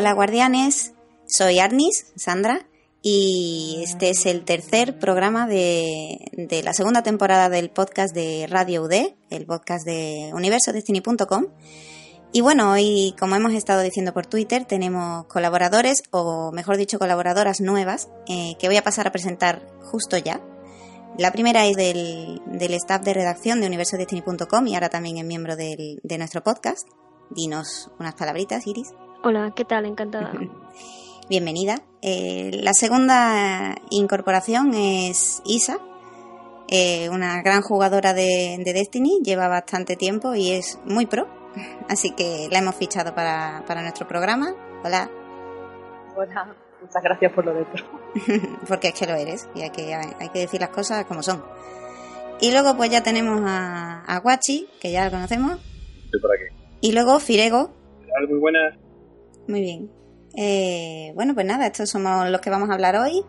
Hola guardianes, soy Arnis, Sandra, y este es el tercer programa de, de, la segunda temporada del podcast de Radio UD, el podcast de universodestiny.com. Y bueno, hoy, como hemos estado diciendo por Twitter, tenemos colaboradores, o mejor dicho, colaboradoras nuevas, eh, que voy a pasar a presentar justo ya. La primera es del, del staff de redacción de universodestiny.com y ahora también es miembro del, de nuestro podcast. Dinos unas palabritas, Iris. Hola, ¿qué tal? Encantada. Bienvenida. Eh, la segunda incorporación es Isa, eh, una gran jugadora de, de, Destiny, lleva bastante tiempo y es muy pro, así que la hemos fichado para, para nuestro programa. Hola. Hola, muchas gracias por lo de pro. Porque es que lo eres y hay que, hay que decir las cosas como son. Y luego pues ya tenemos a, a Guachi, que ya lo conocemos. Estoy por aquí. Y luego Firego. Muy buenas. Muy bien. Eh, bueno, pues nada, estos somos los que vamos a hablar hoy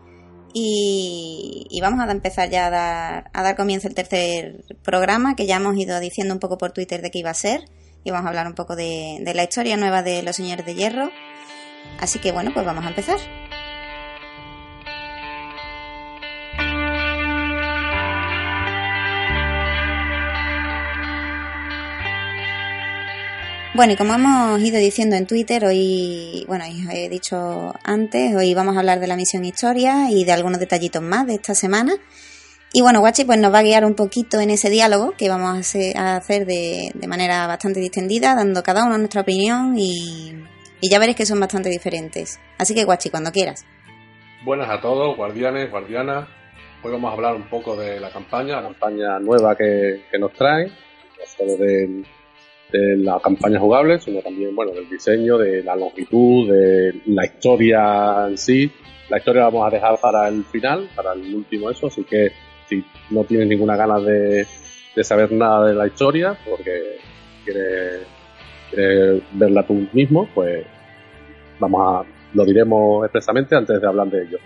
y, vamos a empezar ya a dar, a dar, comienzo el tercer programa que ya hemos ido diciendo un poco por Twitter de qué iba a ser y vamos a hablar un poco de la historia nueva de los señores de hierro. Así que bueno, pues vamos a empezar. Bueno, y como hemos ido diciendo en Twitter, hoy, bueno, he dicho antes, hoy vamos a hablar de la misión historia y de algunos detallitos más de esta semana. Y bueno, Guachi pues nos va a guiar un poquito en ese diálogo que vamos a hacer de, manera bastante distendida, dando cada uno nuestra opinión y, ya veréis que son bastante diferentes. Así que Guachi, cuando quieras. Buenas a todos, guardianes, guardianas. Hoy vamos a hablar un poco de la campaña, la campaña nueva que, que nos trae, no solo del de la campaña jugable, sino también, bueno, del diseño, de la longitud, de la historia en sí. La historia la vamos a dejar para el final, para el último eso, así que si no tienes ninguna ganas de, de saber nada de la historia, porque quieres, quieres verla tú mismo, pues vamos a, lo diremos expresamente antes de hablar de ello.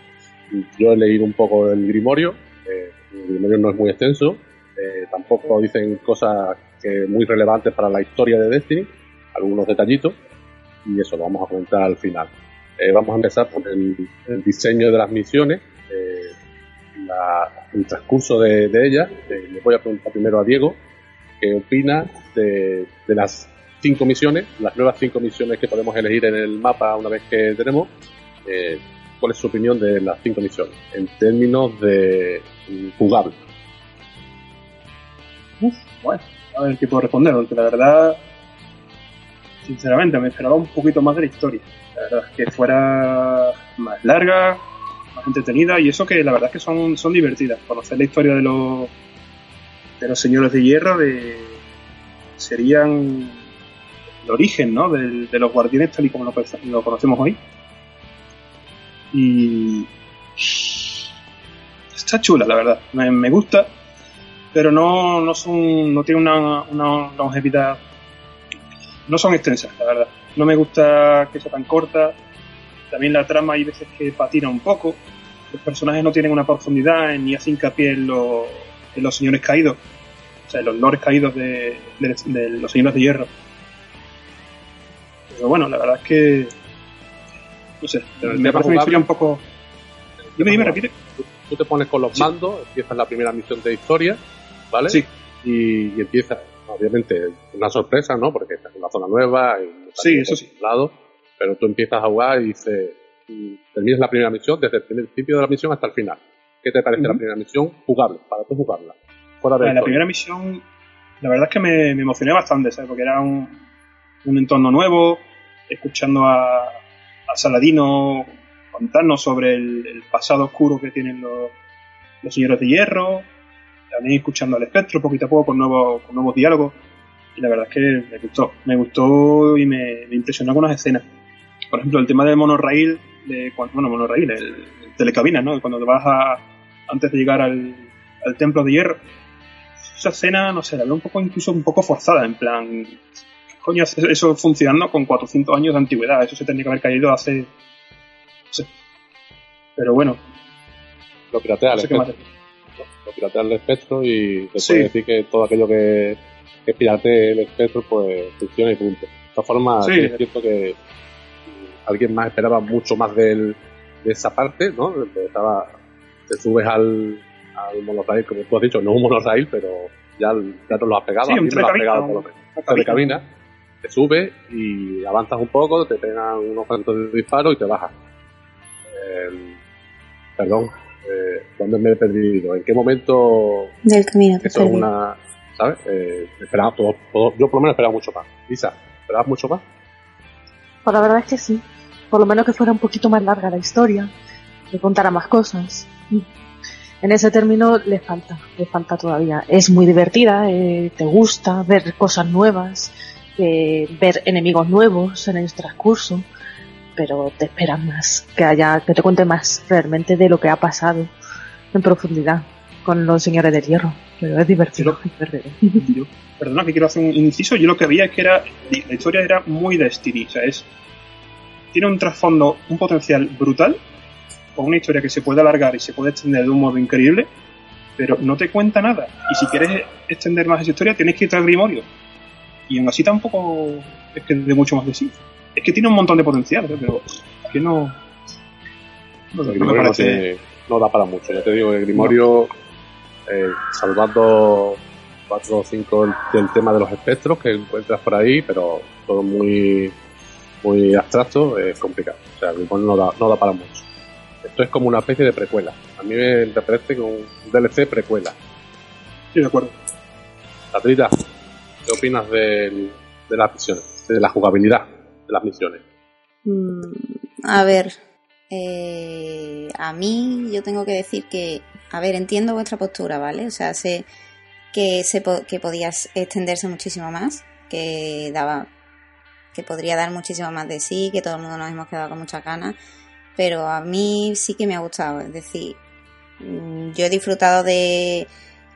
Yo he leído un poco del Grimorio, eh, el Grimorio no es muy extenso, eh, tampoco dicen cosas que muy relevantes para la historia de Destiny, algunos detallitos, y eso lo vamos a comentar al final. Eh, vamos a empezar por el, el, diseño de las misiones, eh, la, el transcurso de, de ellas. Eh, le voy a preguntar primero a Diego qué opina de, de, las cinco misiones, las nuevas cinco misiones que podemos elegir en el mapa una vez que tenemos. Eh, ¿Cuál es su opinión de las cinco misiones en términos de jugable? Uf, bueno, a ver qué puedo responder, porque la verdad, sinceramente, me esperaba un poquito más de la historia. La verdad, que fuera más larga, más entretenida, y eso que la verdad es que son, son divertidas. Conocer la historia de los, de los señores de hierro, de serían el origen, ¿no? De, de los guardianes tal y como lo, conocemos hoy. Y está chula, la verdad. Me, me gusta pero no, no son no tienen una, una longevidad no son extensas la verdad. No me gusta que sea tan corta. También la trama hay veces que patina un poco. Los personajes no tienen una profundidad ni hacen hincapié en, lo, en los señores caídos. O sea en los lores caídos de, de, de, los señores de hierro. Pero bueno la verdad es que no sé me parece una historia un poco dime dime repite. tú te pones con los mandos empiezas la primera misión de historia ¿vale? Sí. Y, y empieza, obviamente, una sorpresa, ¿no? Porque estás en una zona nueva, y sí, eso sí. Lado, pero tú empiezas a jugar y dices, terminas la primera misión desde el principio de la misión hasta el final. ¿Qué te parece uh -huh. la primera misión? Jugable, para tú jugarla. Fuera de la primera misión, la verdad es que me, me emocioné bastante, ¿sabes? Porque era un, un entorno nuevo, escuchando a, a Saladino contarnos sobre el, pasado oscuro que tienen los, los, señores de hierro, también escuchando al espectro poquito a poco con nuevos, con nuevos diálogos. Y la verdad es que me gustó, me gustó y me, impresionó algunas escenas. Por ejemplo, el tema del monorail, de, bueno, monorail, el, el telecabina, ¿no? Cuando te vas a, antes de llegar al, al templo de hierro. Esa escena, no sé, la veo un poco, incluso un poco forzada, en plan, coño eso funcionando con 400 años de antigüedad? Eso se tendría que haber caído hace... No sé. Pero bueno. Lo piratea el espectro. Lo piratea el espectro y te puede decir que todo aquello que, que pirate el espectro pues funciona y punto. De todas formas, es cierto que alguien más esperaba mucho más de esa parte, ¿no? Estaba, te subes al, al monorail, como tú has dicho, no un monorail, pero ya, ya te lo has pegado, sí, a mí me lo has pegado por lo cabina, te subes y avanzas un poco, te pegan unos cuantos de disparos y te bajas. Eh, perdón, eh, ¿dónde me he perdido? ¿En qué momento? Del camino. Eso es una, ¿sabes? Eh, esperaba todo, todo, yo por lo menos esperaba mucho más. Lisa, ¿esperabas mucho más? Pues la verdad es que sí. Por lo menos que fuera un poquito más larga la historia, que contara más cosas. En ese término le falta, le falta todavía. Es muy divertida, eh, te gusta ver cosas nuevas, eh, ver enemigos nuevos en el transcurso, pero te esperas más, que haya, que te cuente más realmente de lo que ha pasado en profundidad con los señores del hierro. Pero es divertido. Yo, perdona que quiero hacer un inciso, yo lo que veía es que era, la historia era muy Destiny, o sea, es, tiene un trasfondo, un potencial brutal, con una historia que se puede alargar y se puede extender de un modo increíble, pero no te cuenta nada. Y si quieres extender más esa historia, tienes que ir al Grimorio. Y aún así tampoco es que de mucho más de sí. Es que tiene un montón de potencial, ¿eh? pero es que no. No, no, parece... no, da para mucho. Ya te digo, el Grimorio, eh, salvando cuatro o cinco del tema de los espectros que encuentras por ahí, pero todo muy muy abstracto, es complicado. O sea, el Grimorio no da, no da para mucho. Esto es como una especie de precuela. A mí me parece como un DLC precuela. Sí, de acuerdo. Catrita, ¿qué opinas de, de las misiones? De la jugabilidad las misiones. Mm, a ver, eh, a mí yo tengo que decir que, a ver, entiendo vuestra postura, ¿vale? O sea, sé que, se que podía extenderse muchísimo más, que daba que podría dar muchísimo más de sí, que todo el mundo nos hemos quedado con muchas ganas, pero a mí sí que me ha gustado, es decir, mm, yo he disfrutado de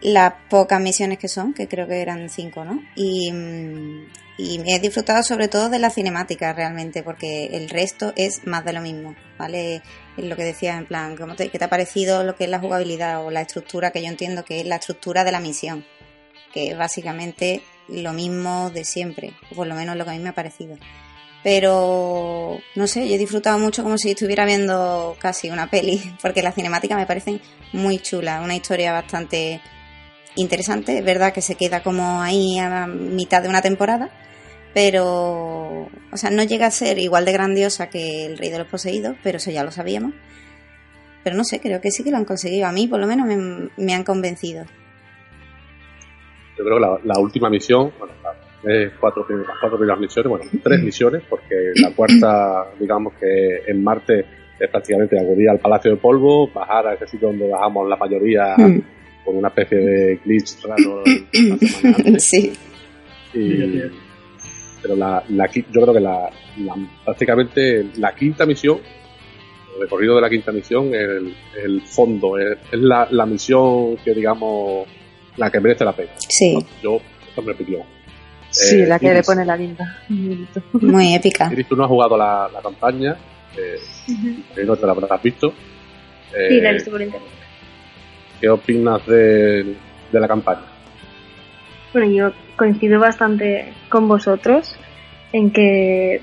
las pocas misiones que son, que creo que eran cinco, ¿no? Y, mm, y he disfrutado sobre todo de la cinemática realmente, porque el resto es más de lo mismo, ¿vale? Lo que decía en plan, ¿cómo te, ¿qué te ha parecido lo que es la jugabilidad o la estructura que yo entiendo que es la estructura de la misión? Que es básicamente lo mismo de siempre, o por lo menos lo que a mí me ha parecido. Pero, no sé, yo he disfrutado mucho como si estuviera viendo casi una peli, porque las cinemáticas me parecen muy chulas, una historia bastante interesante, es verdad que se queda como ahí a mitad de una temporada, pero, o sea, no llega a ser igual de grandiosa que El Rey de los Poseídos, pero eso ya lo sabíamos. Pero no sé, creo que sí que lo han conseguido. A mí, por lo menos, me, han convencido. Yo creo que la, la última misión, bueno, las cuatro, las cuatro primeras misiones, bueno, tres misiones, porque la cuarta, digamos que en Marte es prácticamente acudir al Palacio de Polvo, bajar a ese sitio donde bajamos la mayoría mm. con una especie de glitch raro. sí. Y, pero la, la, yo creo que la, prácticamente la quinta misión, el recorrido de la quinta misión es el, el fondo, es, la, la, misión que digamos la que merece la pena. Sí. Yo, esto me repitió. Sí, eh, la que Iris, le pone la linda. Muy épica. Iris, tú no has jugado la, la campaña, eh, uh -huh. no te la habrás visto. Eh, sí, la he visto por internet. ¿Qué opinas de, de la campaña? Bueno, yo coincido bastante con vosotros en que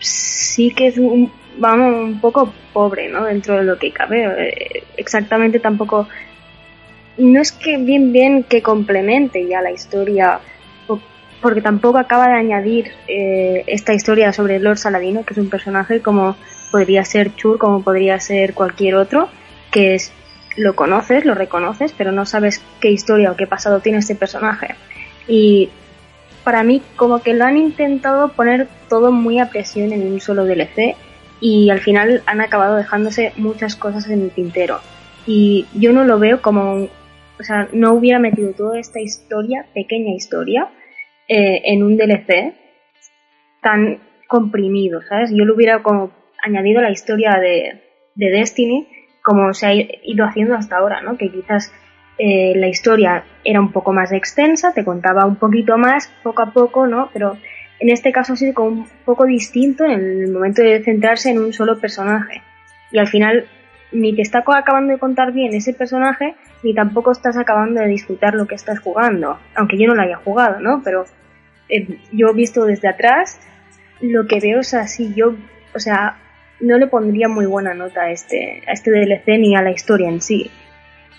sí que es un, vamos, un poco pobre, ¿no? Dentro de lo que cabe. Exactamente tampoco... No es que bien bien que complemente ya la historia, porque tampoco acaba de añadir eh, esta historia sobre Lord Saladino, que es un personaje como podría ser Chur, como podría ser cualquier otro, que es lo conoces, lo reconoces, pero no sabes qué historia o qué pasado tiene este personaje. Y para mí como que lo han intentado poner todo muy a presión en un solo DLC y al final han acabado dejándose muchas cosas en el tintero. Y yo no lo veo como, o sea, no hubiera metido toda esta historia, pequeña historia, eh, en un DLC tan comprimido, ¿sabes? Yo le hubiera como añadido la historia de, de Destiny como se ha ido haciendo hasta ahora, ¿no? Que quizás eh, la historia era un poco más extensa, te contaba un poquito más poco a poco, ¿no? Pero en este caso ha sido como un poco distinto en el momento de centrarse en un solo personaje. Y al final ni te está acabando de contar bien ese personaje, ni tampoco estás acabando de disfrutar lo que estás jugando. Aunque yo no lo haya jugado, ¿no? Pero eh, yo visto desde atrás, lo que veo es así. Yo, o sea, no le pondría muy buena nota a este, a este DLC ni a la historia en sí.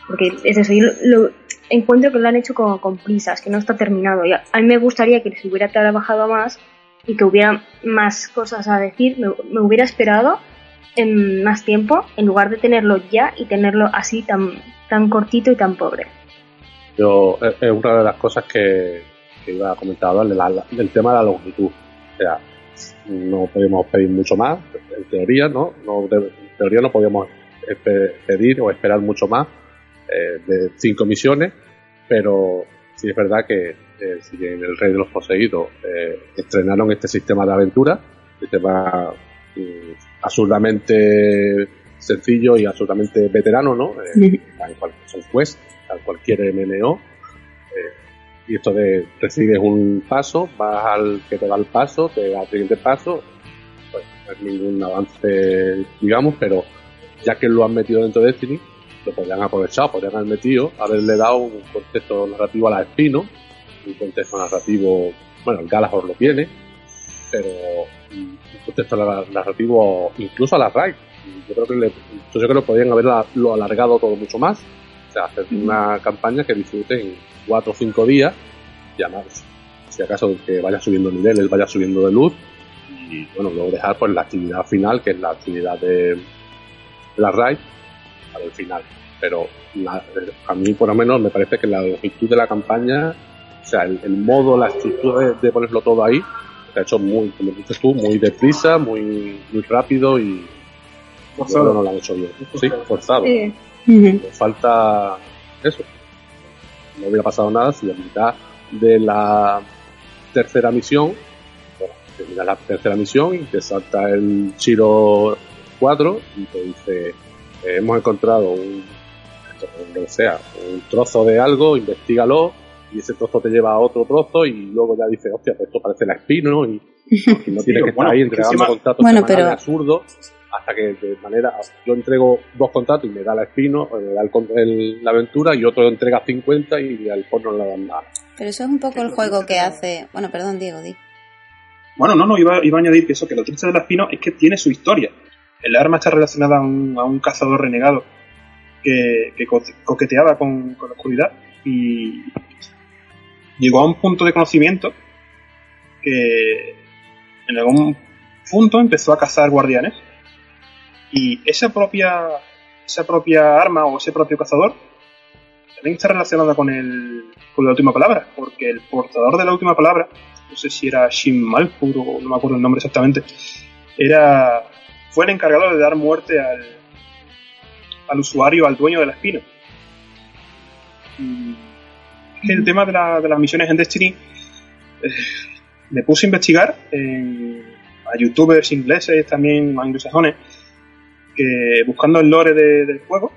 Porque es eso, yo lo, encuentro que lo han hecho con, con, prisas, que no está terminado. Y a, mí me gustaría que se hubiera trabajado más y que hubiera más cosas a decir. Me, hubiera esperado en más tiempo en lugar de tenerlo ya y tenerlo así tan, tan cortito y tan pobre. Yo, es una de las cosas que, que iba a comentar, el tema de la longitud. O sea, no podemos pedir mucho más, en teoría, ¿no? no en teoría no podíamos pedir o esperar mucho más eh, de cinco misiones, pero sí es verdad que eh, si en el Rey de los Poseídos eh, estrenaron este sistema de aventura, sistema mm, absurdamente sencillo y absolutamente veterano, ¿no? Eh, tal cual son quest, tal cualquier MMO. y esto de recibes un paso, vas al que te da el paso, te da el siguiente paso, pues no es ningún avance, digamos, pero ya que lo han metido dentro de Destiny, lo podrían aprovechar, podrían haber metido, haberle dado un contexto narrativo a la Espino, un contexto narrativo, bueno, el Galahor lo tiene, pero un contexto narrativo incluso a la Raid. Yo creo que le, yo creo que podrían haberlo alargado todo mucho más, o sea, hacer una campaña que disfrute en cuatro o cinco días, ya más, si acaso que vaya subiendo niveles, vaya subiendo de luz, y bueno, luego dejar pues la actividad final, que es la actividad de, de la Raid, para el final. Pero la, a mí, por lo menos, me parece que la longitud de la campaña, o sea, el, el modo, la estructura de, de, ponerlo todo ahí, se ha hecho muy, como dices tú, muy deprisa, muy, muy rápido y forzado. no lo han hecho bien. Sí, forzado. Sí. Falta eso. No hubiera pasado nada si a mitad de la tercera misión, bueno, termina la tercera misión y te salta el Chiro 4 y te dice hemos encontrado un, lo que sea, un trozo de algo, investigalo, y ese trozo te lleva a otro trozo, y luego ya dices, hostia, pues esto parece la espino, y, y no tienes que estar ahí entregando contratos bueno, pero... absurdos, hasta que de manera, yo entrego dos contratos y me da la espino, me da el, el, la aventura, y otro entrega 50 y al porno no le dan nada. Pero eso es un poco el juego que hace, bueno, perdón, Diego, di. Bueno, no, no, iba, iba a añadir que eso, que lo triste de la espino es que tiene su historia el arma está relacionada a un, a un cazador renegado que, co coqueteaba con, la oscuridad y llegó a un punto de conocimiento que en algún punto empezó a cazar guardianes y esa propia esa propia arma o ese propio cazador también está relacionada con el con la última palabra porque el portador de la última palabra no sé si era Shin Malpur o no me acuerdo el nombre exactamente era fue el encargado de dar muerte al, al usuario, al dueño de la espina. Y el tema de, la, de, las misiones en Destiny, eh, me puse a investigar a youtubers ingleses, también anglosajones, que buscando el lore de, del juego,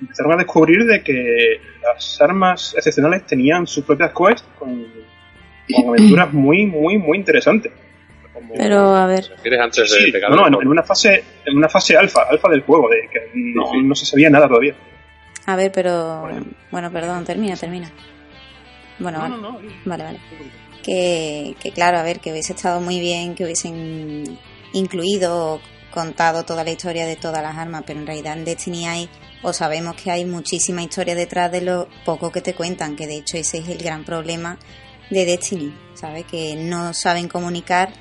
empezaron a descubrir de que las armas excepcionales tenían sus propias quests con, con aventuras muy, muy, muy interesantes. Como, Pero a ver. Antes de sí, no, no, en, en, una fase, en una fase alfa, alfa del juego, de que no, no se sabía nada todavía. A ver, pero bueno, bueno perdón, termina, termina. Bueno, vale. vale, vale. Que, que claro, a ver, que hubiese estado muy bien que hubiesen incluido contado toda la historia de todas las armas, pero en realidad en Destiny hay, o sabemos que hay muchísima historia detrás de lo poco que te cuentan, que de hecho ese es el gran problema de Destiny, ¿sabes? Que no saben comunicar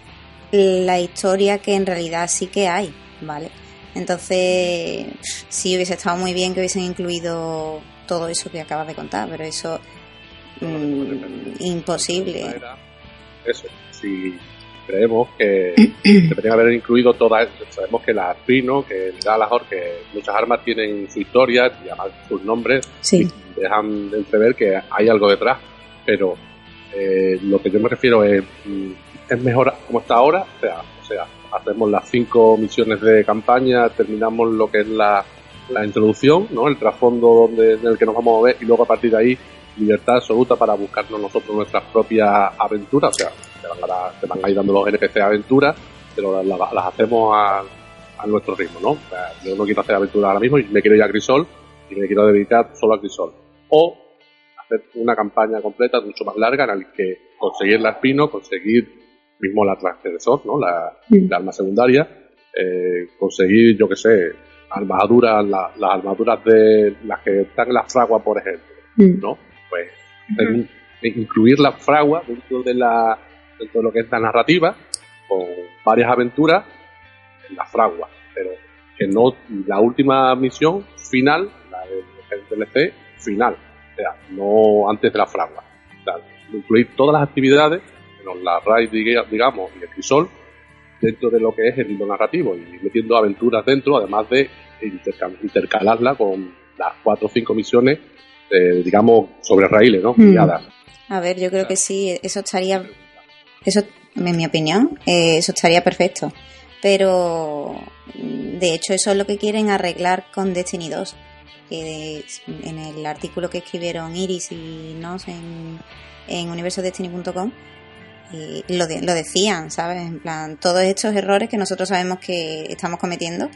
la historia que en realidad sí que hay, ¿vale? Entonces, sí hubiese estado muy bien que hubiesen incluido todo eso que acabas de contar, pero eso mmm, imposible. eso, si creemos que deberían haber incluido todas, sabemos que la Spino, que el Galahor, que muchas armas tienen su historia y además sus nombres Sí. y dejan de entrever que hay algo detrás, pero eh, lo que yo me refiero es, mm, es mejor como está ahora, o sea, o sea, hacemos las cinco misiones de campaña, terminamos lo que es la, la introducción, ¿no? El trasfondo donde, en el que nos vamos a mover y luego a partir de ahí libertad absoluta para buscarnos nosotros nuestras propias aventuras, o sea, te van a, te van a ir dando los NPC aventuras, pero las hacemos a, a nuestro ritmo, ¿no? O sea, yo no quiero hacer aventuras ahora mismo y me quiero ir a Crisol y me quiero dedicar solo a Crisol. O hacer una campaña completa mucho más larga en la que conseguir la espino, conseguir mismo la transgresor, ¿no? La, Mm. la arma secundaria, eh, conseguir, yo que sé, armaduras, la- las armaduras de las que están en las fraguas, por ejemplo. ¿no? Pues en incluir la fragua dentro de la dentro de lo que es la narrativa con varias aventuras en la fragua pero que no la última misión final la del DLC final o sea no antes de la fragua o sea, incluir todas las actividades menos la diga- digamos y el crisol dentro de lo que es el hilo narrativo y metiendo aventuras dentro además de interca- intercalarla con las cuatro o cinco misiones eh, digamos sobre raíles no Mm. A ver, yo creo que sí, eso estaría, eso, en mi opinión, eh, eso estaría perfecto. Pero, mm, de hecho, eso es lo que quieren arreglar con Destiny 2. Que de- en el artículo que escribieron Iris y Nos en, en universodestiny.com, eh, lo, de- lo decían, ¿sabes? En plan, todos estos errores que nosotros sabemos que estamos cometiendo,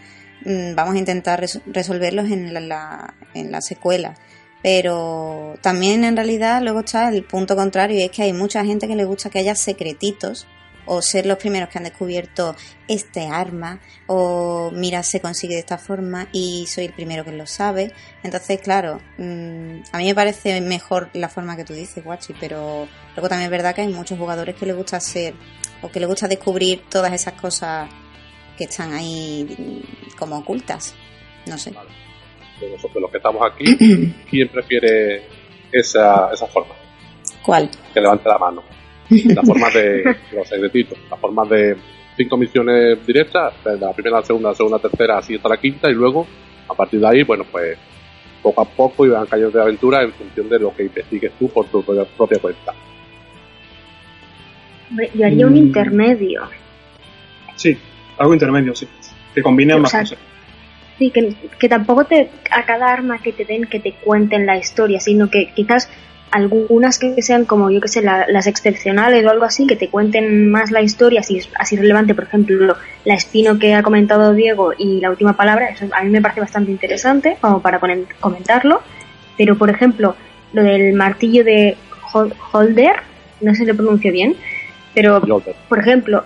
mm, vamos a intentar res- resolverlos en la, la- en la secuela. Pero también en realidad luego está el punto contrario y es que hay mucha gente que le gusta que haya secretitos o ser los primeros que han descubierto este arma o mira se consigue de esta forma y soy el primero que lo sabe. Entonces, claro, mm, a mí me parece mejor la forma que tú dices, Guachi, pero luego también es verdad que hay muchos jugadores que les gusta ser o que les gusta descubrir todas esas cosas que están ahí mm, como ocultas. No sé. de nosotros los que estamos aquí, ¿quién prefiere esa, esa forma? ¿Cuál? Que levante la mano. La forma de los secretitos, la forma de cinco misiones directas, de la primera, la segunda, la segunda, la tercera, así hasta la quinta, y luego, a partir de ahí, bueno, pues poco a poco iban cayendo de aventura en función de lo que investigues tú por tu propia- propia cuenta. Hombre, Yo haría un Mm. intermedio. Sí, algo intermedio, sí. Que combine O ambas sea, cosas. Sí, que, que tampoco te, a cada arma que te den que te cuenten la historia, sino que quizás algunas que sean como, yo que sé, la- las excepcionales o algo así, que te cuenten más la historia, así, así relevante, por ejemplo, la espino que ha comentado Diego y la última palabra, eso a mí me parece bastante interesante, como para comentarlo, pero por ejemplo, lo del martillo de Hol- Holder, no sé si lo pronuncio bien, pero por ejemplo,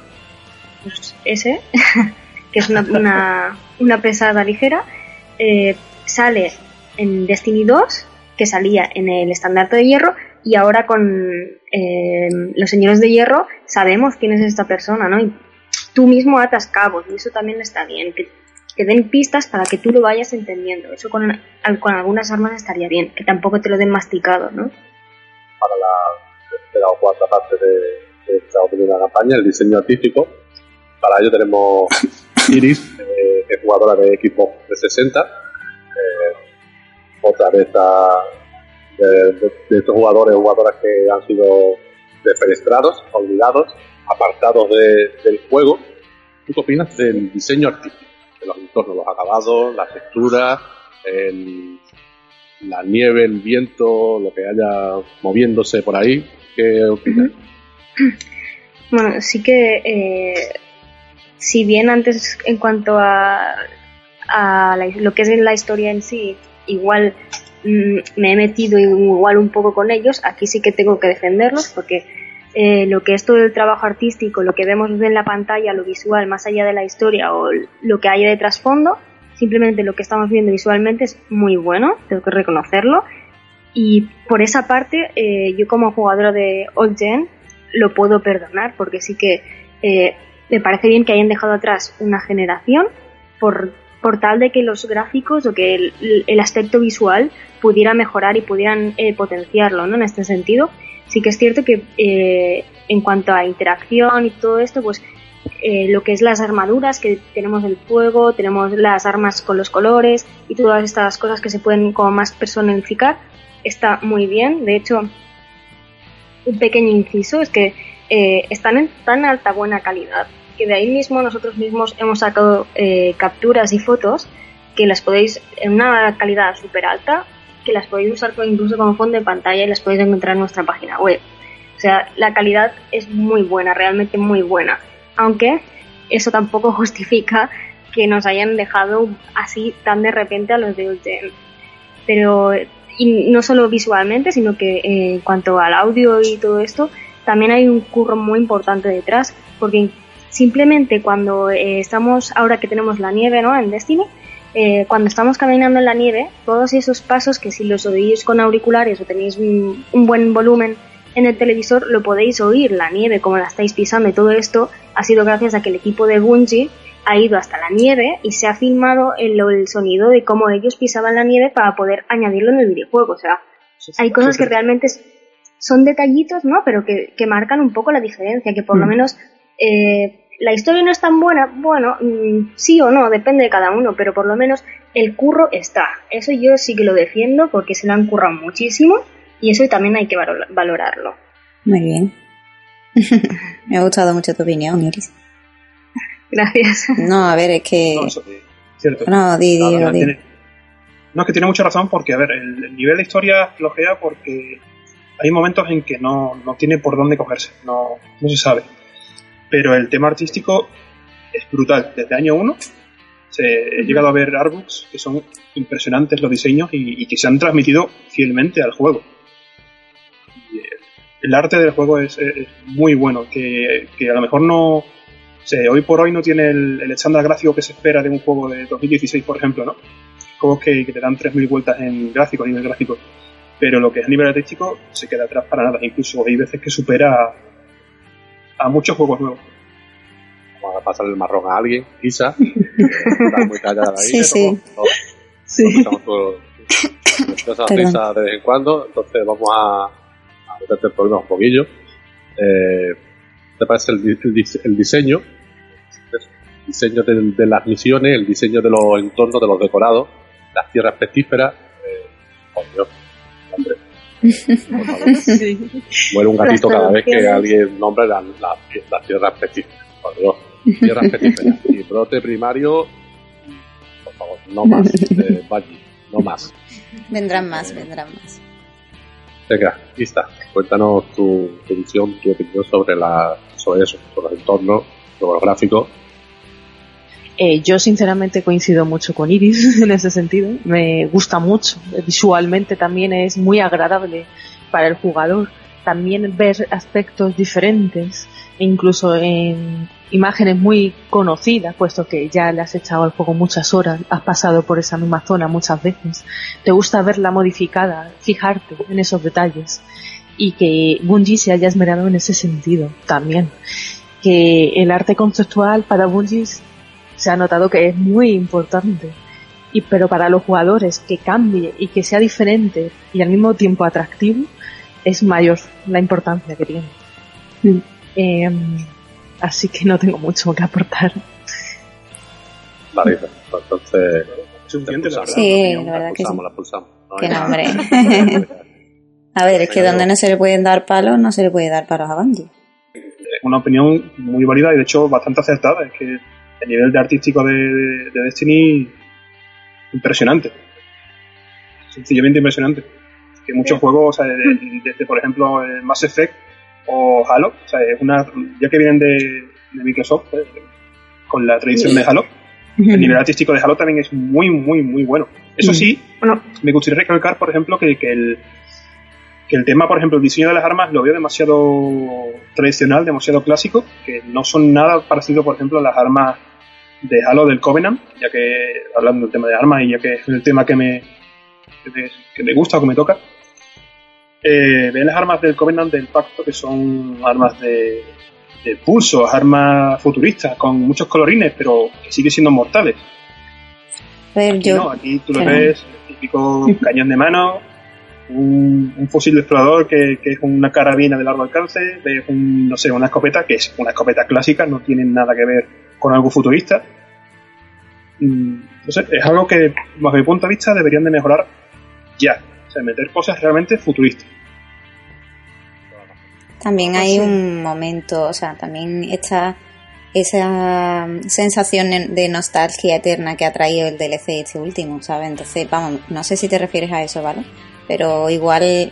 pues ese, que es una, una, una pesada ligera, eh, sale en Destiny 2, que salía en el estandarte de hierro, y ahora con eh, los señores de hierro sabemos quién es esta persona, ¿no? Y tú mismo atas cabos, y eso también está bien, que, den pistas para que tú lo vayas entendiendo. Eso con, al- con algunas armas estaría bien, que tampoco te lo den masticado, ¿no? para la tercera o cuarta parte de, de esta primera campaña, el diseño artístico. Para ello tenemos Iris, eh, que es jugadora de equipo de 60, eh, otra de, de, de- de estos jugadores jugadoras que han sido defenestrados, olvidados, apartados de- del juego. ¿Tú qué opinas del diseño artístico? De los entornos, los acabados, las texturas, el, la nieve, el viento, lo que haya moviéndose por ahí. ¿Qué opinas? Bueno, sí que eh, si bien antes en cuanto a, a la- lo que es la historia en sí, igual mm, me he metido igual un poco con ellos, aquí sí que tengo que defenderlos porque eh, lo que es todo el trabajo artístico, lo que vemos en la pantalla, lo visual, más allá de la historia o lo que haya de trasfondo, simplemente lo que estamos viendo visualmente es muy bueno, tengo que reconocerlo. Y por esa parte, eh, yo como jugadora de Old Gen lo puedo perdonar, porque sí que eh, me parece bien que hayan dejado atrás una generación por, por tal de que los gráficos o que el, aspecto visual pudiera mejorar y pudieran eh, potenciarlo, ¿no? En este sentido. sí que es cierto que eh, en cuanto a interacción y todo esto, pues eh, lo que es las armaduras, que tenemos el fuego, tenemos las armas con los colores y todas estas cosas que se pueden como más personificar, está muy bien. De hecho, un pequeño inciso es que eh, están en tan alta buena calidad que de ahí mismo nosotros mismos hemos sacado eh, capturas y fotos que las podéis en una calidad súper alta que las podéis usar incluso como fondo de pantalla y las podéis encontrar en nuestra página web. O sea, la calidad es muy buena, realmente muy buena. Aunque eso tampoco justifica que nos hayan dejado así tan de repente a los de Ulten. Pero y no solo visualmente, sino que en cuanto al audio y todo esto, también hay un curro muy importante detrás, porque simplemente cuando eh, estamos, ahora que tenemos la nieve, ¿no? En Destiny, eh, cuando estamos caminando en la nieve, todos esos pasos que si los oís con auriculares o tenéis un, buen volumen en el televisor, lo podéis oír, la nieve, como la estáis pisando y todo esto ha sido gracias a que el equipo de Bungie ha ido hasta la nieve y se ha filmado el, el sonido de cómo ellos pisaban la nieve para poder añadirlo en el videojuego. O sea, hay cosas que realmente son detallitos, ¿no? Pero que, que marcan un poco la diferencia, que por lo mm. menos eh, la historia no es tan buena, bueno, mm, sí o no, depende de cada uno, pero por lo menos el curro está. Eso yo sí que lo defiendo porque se lo han currado muchísimo y eso también hay que valorarlo. Muy bien. Me ha gustado mucho tu opinión, Iris. Gracias. No, a ver, es que... No, cierto. No, di, di, no, no, es que tiene mucha razón porque, a ver, el, nivel de historia flojea porque hay momentos en que no, no tiene por dónde cogerse, no, no se sabe pero el tema artístico es brutal. Desde año 1 he llegado a ver artbooks que son impresionantes los diseños y, que se han transmitido fielmente al juego. el arte del juego es, muy bueno, que, a lo mejor no... hoy por hoy no tiene el, el estándar gráfico que se espera de un juego de 2016, por ejemplo, ¿no? Juegos que, te dan 3.000 vueltas en gráfico, a nivel gráfico. Pero lo que es a nivel artístico se queda atrás para nada. Incluso hay veces que supera a muchos juegos nuevos. Vamos a pasar el marrón a alguien, quizá. está muy callada ahí. Sí, sí. sí. Nos risa de vez en cuando, entonces vamos a, a meterte el problema un poquillo. Eh, ¿Te parece el, el, diseño? El diseño de, las misiones, el diseño de los entornos, de los decorados, las tierras pestíferas. Eh, oh Dios, Muere un gatito cada vez que alguien nombra las la, la tierras pestíferas. Por Dios, tierras pestíferas. Y brote primario, por favor, no más. Eh, no más. Vendrán más, vendrán más. Venga, lista. Cuéntanos tu, visión, tu opinión sobre, la, sobre eso, sobre el entorno, sobre los gráficos eh, yo sinceramente coincido mucho con Iris en ese sentido. Me gusta mucho. Visualmente también es muy agradable para el jugador. También ver aspectos diferentes, e incluso en imágenes muy conocidas, puesto que ya le has echado al juego muchas horas, has pasado por esa misma zona muchas veces. Te gusta verla modificada, fijarte en esos detalles. Y que Bungie se haya esmerado en ese sentido también. Que el arte conceptual para Bungie se ha notado que es muy importante. Y, pero para los jugadores que cambie y que sea diferente y al mismo tiempo atractivo, es mayor la importancia que tiene. Mm. Em, así que no tengo mucho que aportar. Vale, entonces. Sí, la verdad que sí. Qué nombre. a ver, es que donde no se le pueden dar palos, no se le puede dar palos a Bungie. Una opinión muy válida y de hecho bastante acertada. Es que el nivel de artístico de, Destiny impresionante. Sencillamente impresionante. Que muchos juegos, desde por ejemplo Mass Effect o Halo, o sea, una, ya que vienen de, Microsoft, eh, con la tradición de Halo, el nivel artístico de Halo también es muy, muy, muy bueno. Eso sí, bueno, me gustaría recalcar, por ejemplo, que, que el, que el tema, por ejemplo, el diseño de las armas lo veo demasiado tradicional, demasiado clásico, que no son nada parecido, por ejemplo, a las armas de Halo del Covenant, ya que hablando del tema de armas y ya que es el tema que me, que me, gusta o que me toca. Eh, ven las armas del Covenant del Pacto, que son armas de, de pulso, armas futuristas, con muchos colorines, pero que siguen siendo mortales. aquí, no, aquí tú lo ves, el típico cañón de mano, un, un fusil de explorador que, que es una carabina de largo alcance, un, no sé, una escopeta que es una escopeta clásica, no tiene nada que ver con algo futurista. Mm, No sé, es algo que, bajo mi punto de vista, deberían de mejorar ya. O sea, meter cosas realmente futuristas. También hay un momento, o sea, también está esa sensación de nostalgia eterna que ha traído el DLC este último, ¿sabes? Entonces, vamos, no sé si te refieres a eso, ¿vale? Pero igual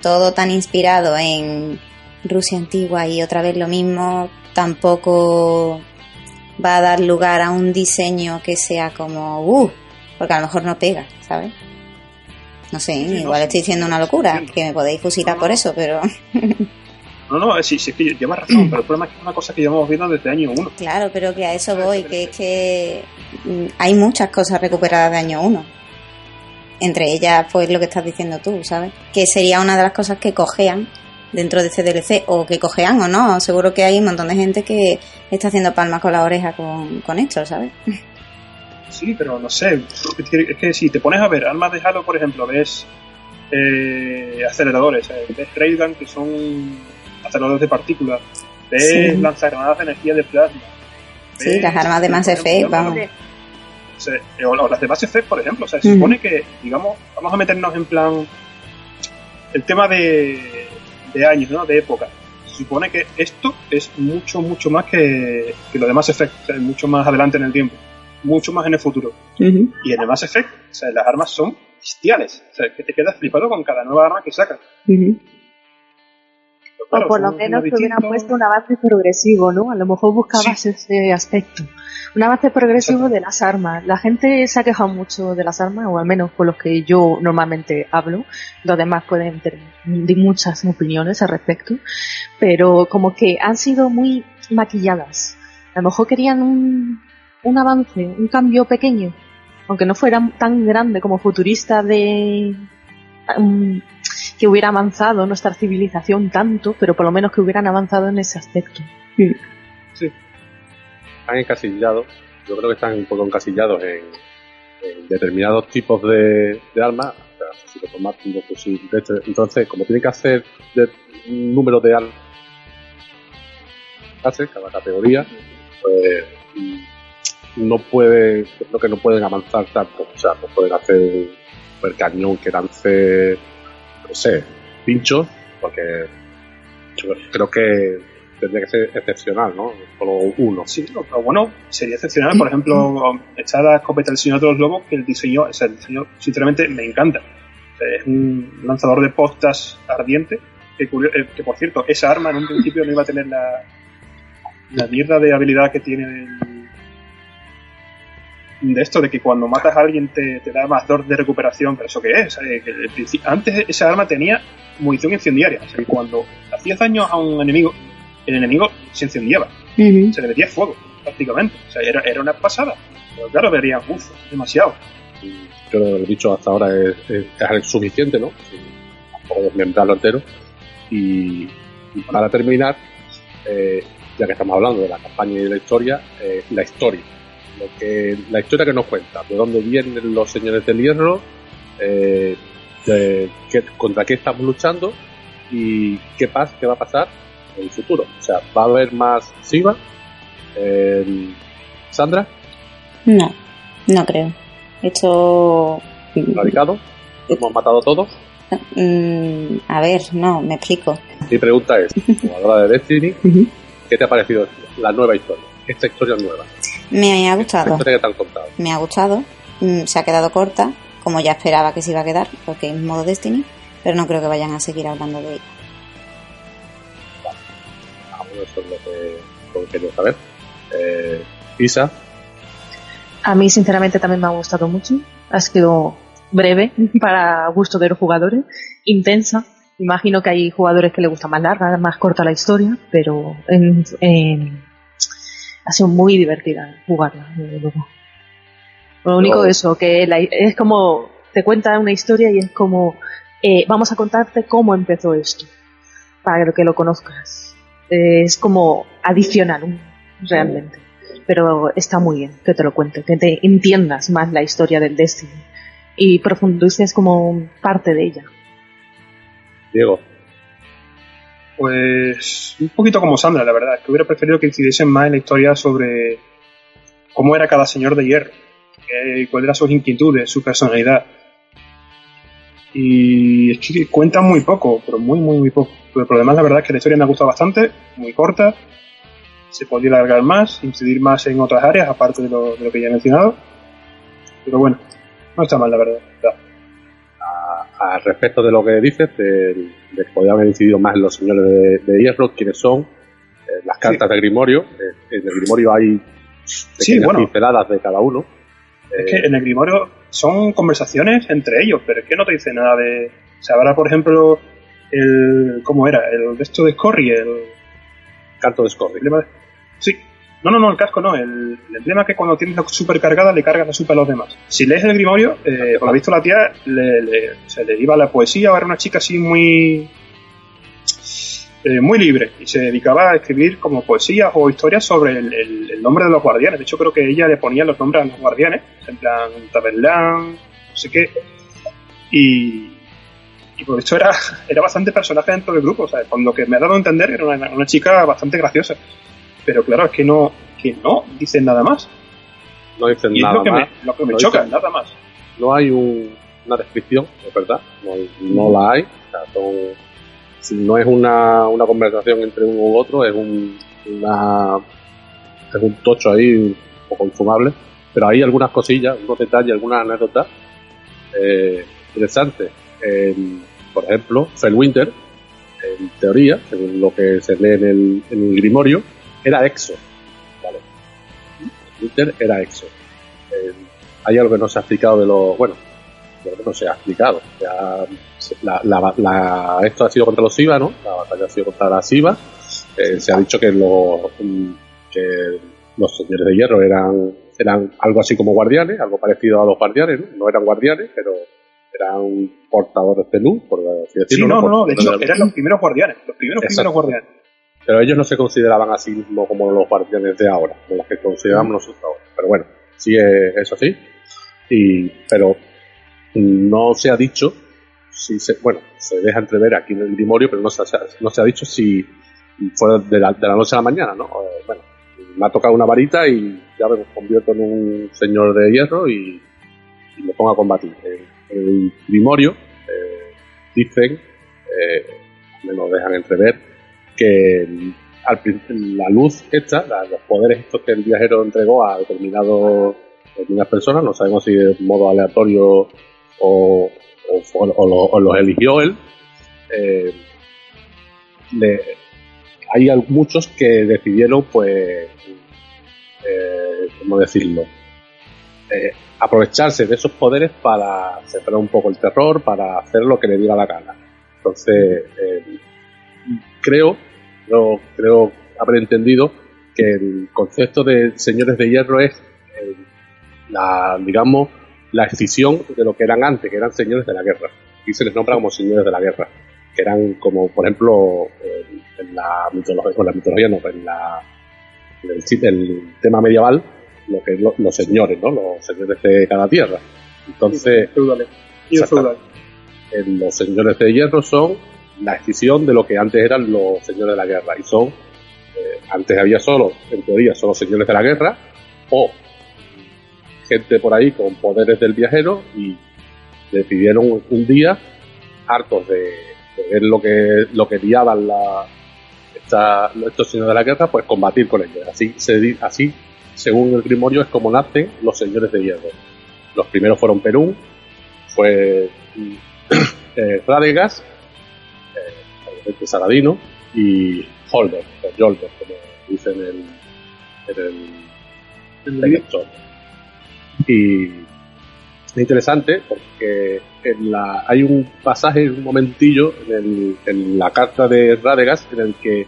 todo tan inspirado en Rusia antigua y otra vez lo mismo, tampoco va a dar lugar a un diseño que sea como, uh, porque a lo mejor no pega, ¿sabes? No sé, Sí, no, igual estoy diciendo una locura, que me podéis fusilar por eso, pero No, no, sí, sí, es que llevas razón, pero el problema es que es una cosa que llevamos viendo desde año 1. claro, pero que a eso voy, que es que mm, hay muchas cosas recuperadas de año 1. Entre ellas, pues lo que estás diciendo tú, ¿sabes? Que sería una de las cosas que cojean dentro de este DLC, o que cojean o no. Seguro que hay un montón de gente que está haciendo palmas con la oreja con, con esto, ¿sabes? Sí, pero no sé. Es que, es que si te pones a ver armas de Halo, por ejemplo, ves eh, aceleradores, eh, ves Railgun, que son aceleradores de partículas, ves Sí. lanzagranadas de energía de plasma. Sí, ves- las armas de Mass Effect, vamos. Eh, o las de Mass Effect, por ejemplo. O sea, se supone que, digamos, vamos a meternos en plan. El tema de, de años, ¿no? De época. Se supone que esto es mucho, mucho más que, que lo de Mass Effect. O sea, es mucho más adelante en el tiempo. Mucho más en el futuro. Y en el Mass Effect, o sea, las armas son bestiales. O sea, que te quedas flipado con cada nueva arma que. Pero claro, o por lo menos que hubieran puesto un avance progresivo, ¿no? A lo mejor buscabas ese aspecto. Un avance progresivo de las armas. La gente se ha quejado mucho de las armas, o al menos con los que yo normalmente hablo. Los demás pueden tener muchas opiniones al respecto. Pero como que han sido muy maquilladas. A lo mejor querían un, un avance, un cambio pequeño. Aunque no fuera tan grande como futurista de... um, que hubiera avanzado nuestra civilización tanto, pero por lo menos que hubieran avanzado en ese aspecto. Están encasillados, yo creo que están un poco encasillados en, en determinados tipos de, de armas, o sea, fusil automático, fusil de este. Entonces, como tienen que hacer de, un número de armas, cada categoría, pues no puede, creo que no pueden avanzar tanto, o sea, no pueden hacer super cañón que lance, no sé, pinchos, porque yo creo que tendría que ser excepcional, ¿no? Solo uno. Sí, lo bueno sería excepcional. Por ejemplo, está la escopeta del Señor de los Lobos, que el diseño, o sea, el diseño, sinceramente, me encanta. Es un lanzador de postas ardiente, que, eh, que, por cierto, esa arma en un principio no iba a tener la, la mierda de habilidad que tiene el- de esto, de que cuando matas a alguien te, te da más dos de recuperación, pero ¿eso qué es? Que el princi- antes esa arma tenía munición incendiaria, o sea, que cuando hacías daño a un enemigo, el enemigo se incendiaba se le metía fuego, prácticamente. O sea, era, era una pasada. Pero claro, verían, uff, demasiado. Y Creo que lo dicho hasta ahora es, es, es suficiente, ¿no? Tampoco desmembrarlo entero. Y, y para terminar, eh, ya que estamos hablando de la campaña y de la historia, eh, la historia. Lo que, la historia que nos cuenta, de dónde vienen los señores del hierro, eh, de qué- contra qué estamos luchando y qué, pasa, qué va a pasar en el futuro. O sea, ¿va a haber más Siva? Eh, ¿Sandra? No, no creo. Esto. ¿Radicado? ¿Lo hemos matado todos? Mm, a ver, no, me explico. Mi pregunta es, jugadora de Destiny, ¿qué te ha parecido la nueva historia? Esta historia nueva. Me ha gustado. historia que te han contado. Me ha gustado. Mm, Se ha quedado corta, como ya esperaba que se iba a quedar, porque es modo Destiny. Pero no creo que vayan a seguir hablando de ella. Ah, bueno, eso es lo que, lo que quería saber. Eh, Isa, A mí, sinceramente, también me ha gustado mucho. Ha sido breve para gusto de los jugadores, intensa. Imagino que hay jugadores que les gusta más larga, más corta la historia, pero en- en- ha sido muy divertida jugarla. desde luego. Lo único Yo- eso, que la- es como te cuenta una historia y es como eh, vamos a contarte cómo empezó esto, para que lo conozcas. Eh, es como adicional, realmente pero está muy bien que te lo cuente, que te entiendas más la historia del Destiny y profundices como parte de ella. Diego. Pues un poquito como Sandra, la verdad. Que hubiera preferido que incidiesen más en la historia sobre cómo era cada señor de hierro, eh, cuáles eran sus inquietudes, su personalidad. Y es que cuentan muy poco, pero muy, muy, muy poco. Pero por lo demás, la verdad es que la historia me ha gustado bastante, muy corta. Se podría alargar más, incidir más en otras áreas, aparte de lo, de lo que ya he mencionado. Pero bueno, no está mal, la verdad. A, a respecto de lo que dices, de, de que podrían haber incidido más en los señores de, de hierro, quiénes son, eh, las cartas de Grimorio. Eh, en el Grimorio hay Sí, bueno. pinceladas de cada uno. Es Eh, que en el Grimorio son conversaciones entre ellos, pero es que no te dice nada de. O sea, ahora, por ejemplo, el. ¿Cómo era? El de esto de Scorry, el. Canto de Scorri. Sí. No, no, no, el casco no. El, el emblema que cuando tienes la super cargada le cargas la super a los demás. Si lees el Grimorio, eh, por lo visto la tía le, le- se le iba la poesía, era una chica así muy. eh, muy libre y se dedicaba a escribir como poesías o historias sobre el, el- el nombre de los guardianes. De hecho, creo que ella le ponía los nombres a los guardianes, en plan Taberlán, no sé qué. Y, y por esto era, era bastante personaje dentro del grupo. O sea, con lo que me ha dado a entender, era una, una chica bastante graciosa. Pero claro, es que no, que no dicen nada más. No dicen Y es nada lo que más. me, lo que me No choca, dicen- nada más. no hay un- una descripción, es verdad, no, no la hay. O sea, son- si no es una, una conversación entre uno u otro, es un, una, es un tocho ahí un poco infumable. Pero hay algunas cosillas, unos detalles, algunas anécdotas eh, interesantes. Eh, por ejemplo, Fellwinter, en teoría, según lo que se lee en el, en el Grimorio, era Exo. ¿vale? Fellwinter era Exo. Eh, hay algo que no se ha explicado de lo. Bueno, de lo que no se ha explicado. Ya, la, la- la- esto ha sido contra los Siva, ¿no? La batalla ha sido contra la Siva. Eh, se ha dicho que los, mm, que los señores de hierro eran, eran algo así como guardianes, algo parecido a los guardianes, ¿no? No eran guardianes, pero eran portadores de luz, por así Sí, decirlo. no, no, no, de hecho, eran los primeros guardianes, los primeros Exacto. primeros guardianes. Pero ellos no se consideraban así mismo como los guardianes de ahora, como los que consideramos nosotros ahora. Pero bueno, sí es, es así. Y, pero no se ha dicho si se, bueno, se deja entrever aquí en el Grimorio, pero no se, ha- no se ha dicho si fue de la, de la noche a la mañana, ¿no? Eh, bueno, me ha tocado una varita y ya me convierto en un señor de hierro y, y me pongo a combatir. El Grimorio eh, dicen, eh, me lo dejan entrever, que al la luz esta, los poderes estos que el viajero entregó a determinado, determinadas personas, no sabemos si de modo aleatorio o, o, o- o lo- o los eligió él, eh, hay muchos que decidieron, pues, eh, ¿cómo decirlo? Eh, aprovecharse de esos poderes para sembrar un poco el terror, para hacer lo que le diera la gana. Entonces, eh, creo, creo, creo haber entendido que el concepto de señores de hierro es eh, la, digamos, la escisión de lo que eran antes, que eran señores de la guerra. Aquí se les nombra como señores de la guerra, que eran como, por ejemplo, eh, en la mitología, en la mitología no, en la, en el, el tema medieval, lo que lo- los señores, ¿no? Los señores de cada tierra. Entonces. Y eh, los señores de hierro son la escisión de lo que antes eran los señores de la guerra. Y son eh, antes había solo en teoría solo señores de la guerra o gente por ahí con poderes del viajero y decidieron un día hartos de, ver lo que lo que liaban la, estos señores de la guerra pues combatir con ellos. Así se así según el grimorio es como nacen los señores de hierro. Los primeros fueron Perún fue eh, Radegas, obviamente Saladino, y Holder, o Jolder, como dicen en el, en el, lector. Y es interesante porque en la, hay un pasaje, un momentillo en, el- en la carta de Radegas en el que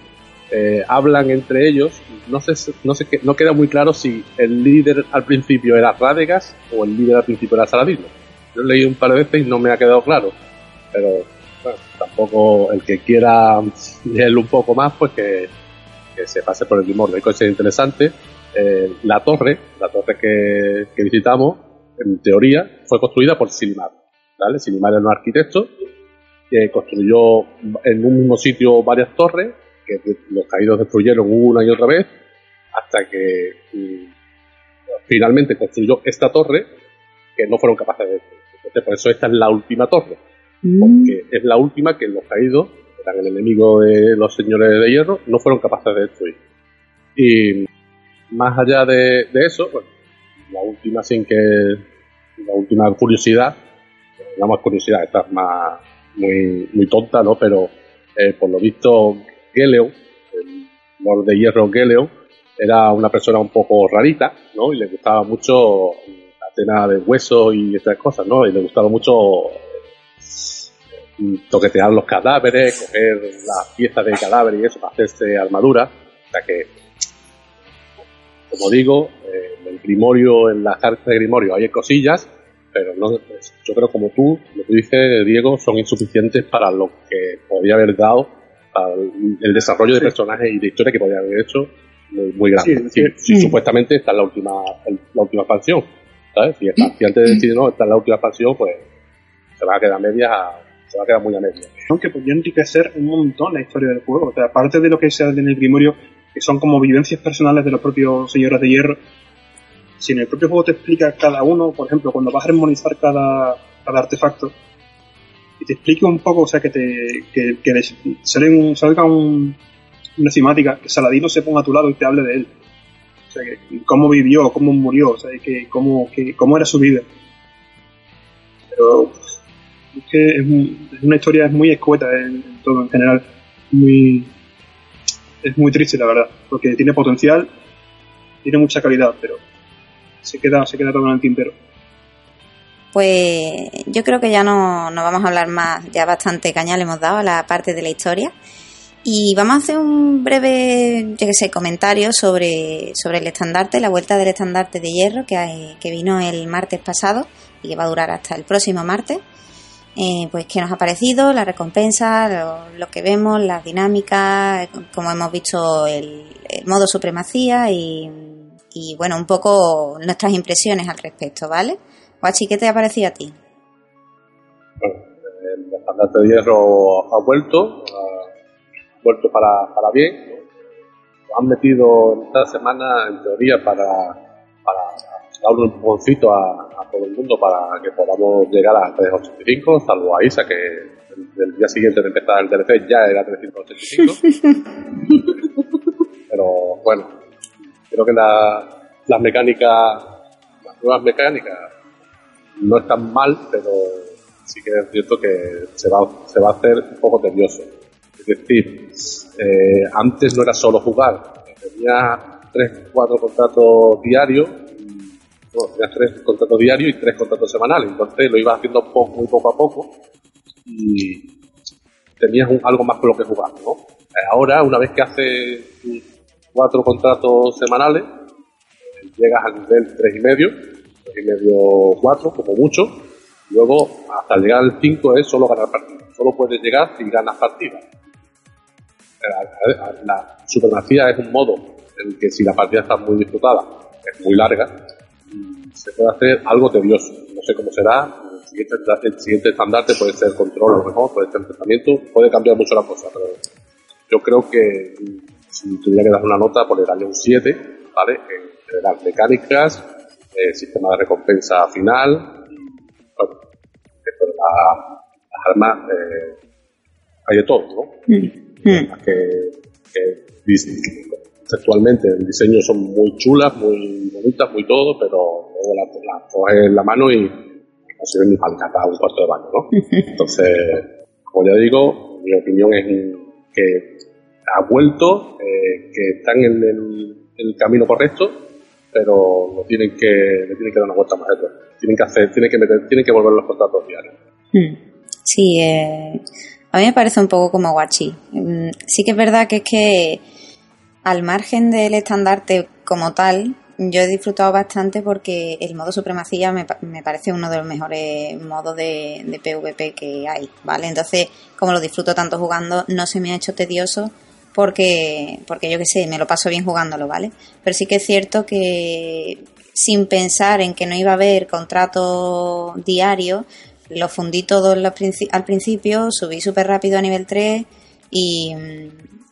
eh, hablan entre ellos. No sé, no sé no queda muy claro si el líder al principio era Radegas o el líder al principio era Saladino. He leído un par de veces y no me ha quedado claro. Pero bueno, tampoco el que quiera leerlo un poco más, pues que, que se pase por el Grimorio. Hay cosas interesantes. Eh, la torre, la torre que, que visitamos, en teoría, fue construida por Silimar. ¿vale? Silimar era un arquitecto que construyó en un mismo sitio varias torres, que los caídos destruyeron una y otra vez, hasta que mm, finalmente construyó esta torre que no fueron capaces de destruir. Entonces, por eso esta es la última torre, Mm. porque es la última que los caídos, que eran el enemigo de los señores de hierro, no fueron capaces de destruir. Y más allá de, de eso, bueno, la última sin que la última curiosidad, no más curiosidad, esta es más muy, muy tonta, ¿no? Pero eh, por lo visto, Geleon, el Lord de Hierro Geleon, era una persona un poco rarita, ¿no? Y le gustaba mucho la cena de hueso y estas cosas, ¿no? Y le gustaba mucho toquetear los cadáveres, coger las piezas de cadáver y eso para hacerse armadura. O sea que, como digo, eh, en el Grimorio, en la carta de Grimorio hay cosillas, pero no, pues, yo creo como tú, lo que dices, Diego, son insuficientes para lo que podría haber dado para el, desarrollo de Sí. personajes y de historia que podría haber hecho muy, muy grande. Sí, Sí, supuestamente esta es la última, la última expansión, ¿sabes? Si, esta- si antes de decir, no, esta es la última expansión, pues se va a quedar media, se va a quedar muy a media. Aunque podría enriquecer un montón la historia del juego. O sea, aparte de lo que se hace en el Grimorio, que son como vivencias personales de los propios señores de hierro, si en el propio juego te explica cada uno, por ejemplo, cuando vas a armonizar cada, cada artefacto, y te explique un poco, o sea, que te que, que les- un- salga un- una cinemática, que Saladino se ponga a tu lado y te hable de él. O sea, que cómo vivió, cómo murió, o sea, que cómo, que, cómo era su vida. Pero es que es, un- es una historia es muy escueta en, todo en general. Muy, es muy triste, la verdad, porque tiene potencial, tiene mucha calidad, pero se queda, se queda todo en el tintero. Pues yo creo que ya no, no vamos a hablar más, ya bastante caña le hemos dado a la parte de la historia. Y vamos a hacer un breve, yo sé, comentario sobre, sobre el estandarte, la vuelta del estandarte de hierro que, que vino el martes pasado y que va a durar hasta el próximo martes. Eh, pues qué nos ha parecido, la recompensa, lo, lo que vemos, las dinámicas, como hemos visto el, modo supremacía y, bueno, un poco nuestras impresiones al respecto, ¿vale? Guachi, ¿qué te ha parecido a ti? Bueno, el estandarte de hierro ha vuelto, ha vuelto para, para bien. Lo han metido esta semana, en teoría, para, para dar un empujoncito a todo el mundo para que podamos llegar a 385, salvo a Isa, que el, el día siguiente de empezar el DLC ya era 385. Pero bueno, creo que la- las mecánicas, las nuevas mecánicas no están mal, pero sí que es cierto que se va, se va a hacer un poco tedioso. Es decir, eh, antes no era solo jugar, tenía tres, cuatro contratos diarios, y- tres contratos diarios y tres contratos semanales, entonces lo ibas haciendo muy poco a poco y tenías algo más con lo que jugar, ¿no? Eh, Ahora, una vez que haces cuatro contratos semanales, eh, llegas al nivel tres y medio, tres y medio, cuatro, como mucho. Luego, hasta llegar al 5 es solo ganar partidas. Solo puedes llegar si ganas partidas. La, la- la supremacía es un modo en el que si la partida está muy disputada, es muy larga, y se puede hacer algo tedioso. No sé cómo será. El siguiente, el siguiente estandarte puede ser control a lo mejor, puede ser enfrentamiento, puede cambiar mucho la cosa, pero yo creo que mm, si tuviera que dar una nota, daría un 7, ¿vale? En general, mecánicas, eh, sistema de recompensa final, bueno, la- las armas, eh, hay de todo, ¿no? Armas que, que dis- conceptualmente el diseño son muy chulas, muy bonitas, muy todo, pero la, la coges en la mano y no sirven ni para un cuarto de baño, ¿no? Entonces, como ya digo, mi opinión es que ha vuelto, eh, que están en el, camino correcto, pero lo tienen que, le tienen que dar una vuelta más de Tienen que hacer, tienen que meter, tienen que volver los contratos diarios. Sí, eh, a mí me parece un poco como guachi. Mm, Sí que es verdad que es que al margen del estandarte como tal, yo he disfrutado bastante porque el modo supremacía me, me parece uno de los mejores modos de, de PvP que hay, ¿vale? Entonces, como lo disfruto tanto jugando, no se me ha hecho tedioso porque, porque yo qué sé, me lo paso bien jugándolo, ¿vale? Pero sí que es cierto que sin pensar en que no iba a haber contrato diario, lo fundí todo al principio, subí súper rápido a nivel 3 y,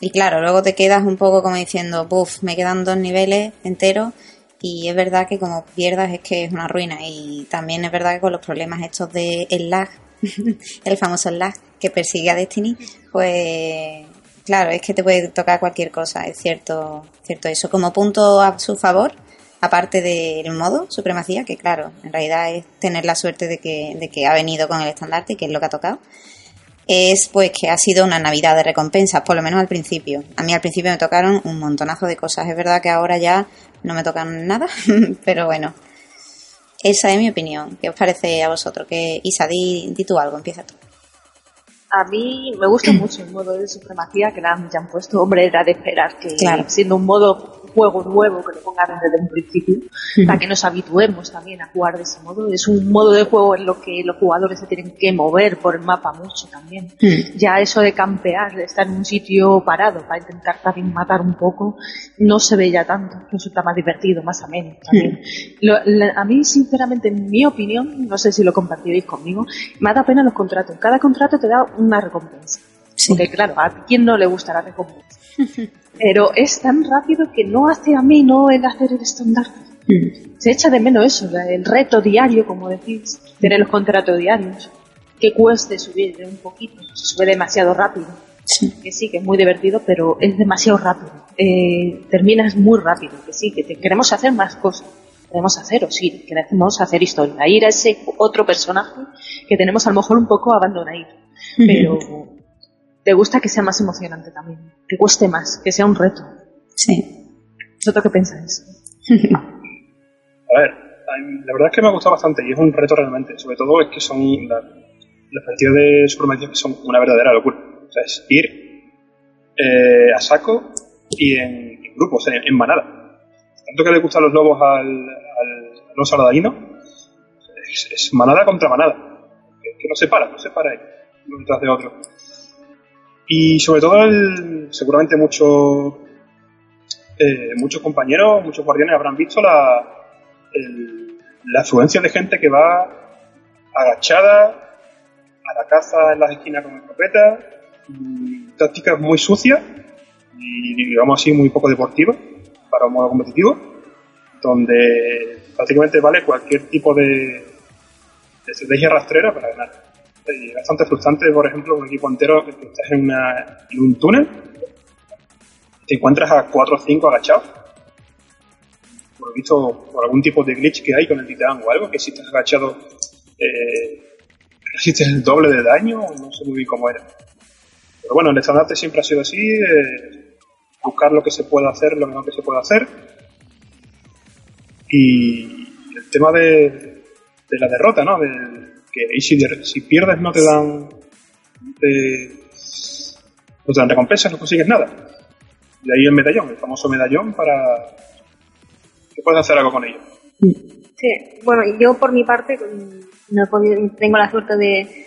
y claro, luego te quedas un poco como diciendo, buf, me quedan dos niveles enteros y es verdad que como pierdas es que es una ruina y también es verdad que con los problemas estos de el lag, el famoso lag que persigue a Destiny, pues claro, es que te puede tocar cualquier cosa, es cierto, cierto eso. Como punto a su favor, aparte del modo supremacía, que claro, en realidad es tener la suerte de que, de que ha venido con el estandarte, que es lo que ha tocado, es pues que ha sido una Navidad de recompensas, por lo menos al principio. A mí al principio me tocaron un montonazo de cosas. Es verdad que ahora ya no me tocan nada, pero bueno. Esa es mi opinión. ¿Qué os parece a vosotros? Que Isa, di, di tú algo, empieza tú. A mí me gusta mucho el modo de supremacía que le han, han puesto. Hombre, era de esperar que siendo un modo juego nuevo que lo pongan desde un principio, para que nos habituemos también a jugar de ese modo. Es un modo de juego en lo que los jugadores se tienen que mover por el mapa mucho también. Ya eso de campear, de estar en un sitio parado para intentar también matar un poco, no se ve ya tanto. Resulta más divertido, más ameno también. a mí, sinceramente, en mi opinión, no sé si lo compartiréis conmigo, me da pena los contratos. Cada contrato te da una recompensa. Porque claro, a quién no le gusta la recompensa. Pero es tan rápido que no hace a no el hacer el estandarte. Se echa de menos eso, el reto diario, como decís, tener los contratos diarios. Que cueste subir un poquito, se sube demasiado rápido. Que sí, que es muy divertido, pero es demasiado rápido. Eh, terminas muy rápido, que sí, que queremos hacer más cosas. Queremos hacer, o sí, queremos hacer historia. Ir a ese otro personaje que tenemos a lo mejor un poco abandonado. Pero te gusta que sea más emocionante también, que cueste más, que sea un reto. Sí. ¿Vosotros qué pensáis? a ver, la verdad es que me ha gustado bastante y es un reto realmente. Sobre todo es que son las partidas de supermercado que son una verdadera locura. O sea, es ir eh, a saco y en, grupos, en, manada. Tanto que le gustan los lobos al, al, los es, es, manada contra manada. Que, no se para, no se para ahí, uno detrás de otro. Y sobre todo, seguramente muchos eh, muchos compañeros, muchos guardianes habrán visto la, la afluencia de gente que va agachada a la caza en las esquinas con escopeta, tácticas muy sucias y digamos así muy poco deportivas para un modo competitivo, donde prácticamente vale cualquier tipo de estrategia rastrera para ganar bastante frustrante, por ejemplo, un equipo entero que estás en, un túnel, te encuentras a 4 o 5 agachados, por visto, por algún tipo de glitch que hay con el titán o algo, que si estás agachado eh, resistes el doble de daño, no sé muy bien cómo era. Pero bueno, el estandarte siempre ha sido así, eh, buscar lo que se pueda hacer, lo mejor que se pueda hacer. Y el tema de, de la derrota, ¿no? Que y si, pierdes no te dan no te dan recompensas, no consigues nada. Y ahí el medallón, el famoso medallón para que puedas hacer algo con ello. Sí, bueno, yo por mi parte mm, no tengo la suerte de,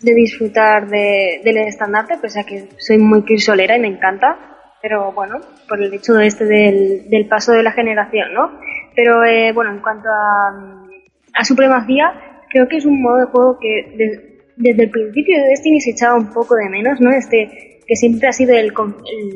de disfrutar de, del estandarte, pese a que soy muy crisolera y me encanta, pero bueno, por el hecho de este del, del paso de la generación, ¿no? Pero eh, bueno, en cuanto a, a supremacía, creo que es un modo de juego que desde el principio de Destiny se echaba un poco de menos, ¿no? Este que siempre ha sido el,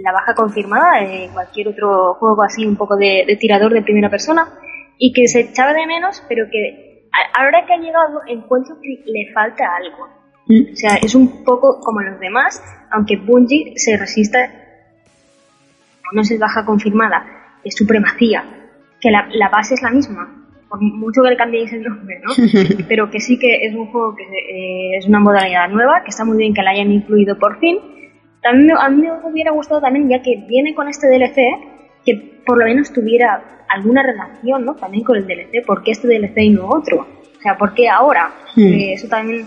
la baja confirmada de cualquier otro juego así un poco de, tirador de primera persona y que se echaba de menos, pero que ahora que ha llegado encuentro que le falta algo. Mm. O sea, es un poco como los demás, aunque Bungie se resista, no es baja confirmada, es supremacía, que la, la base es la misma por mucho que le cambiéis el nombre, ¿no? Pero que sí que es un juego que eh, es una modalidad nueva, que está muy bien que la hayan incluido por fin. También a mí me hubiera gustado también, ya que viene con este DLC, que por lo menos tuviera alguna relación, ¿no? También con el DLC, ¿por qué este DLC y no otro? O sea, ¿por qué ahora? Hmm. Eh, eso también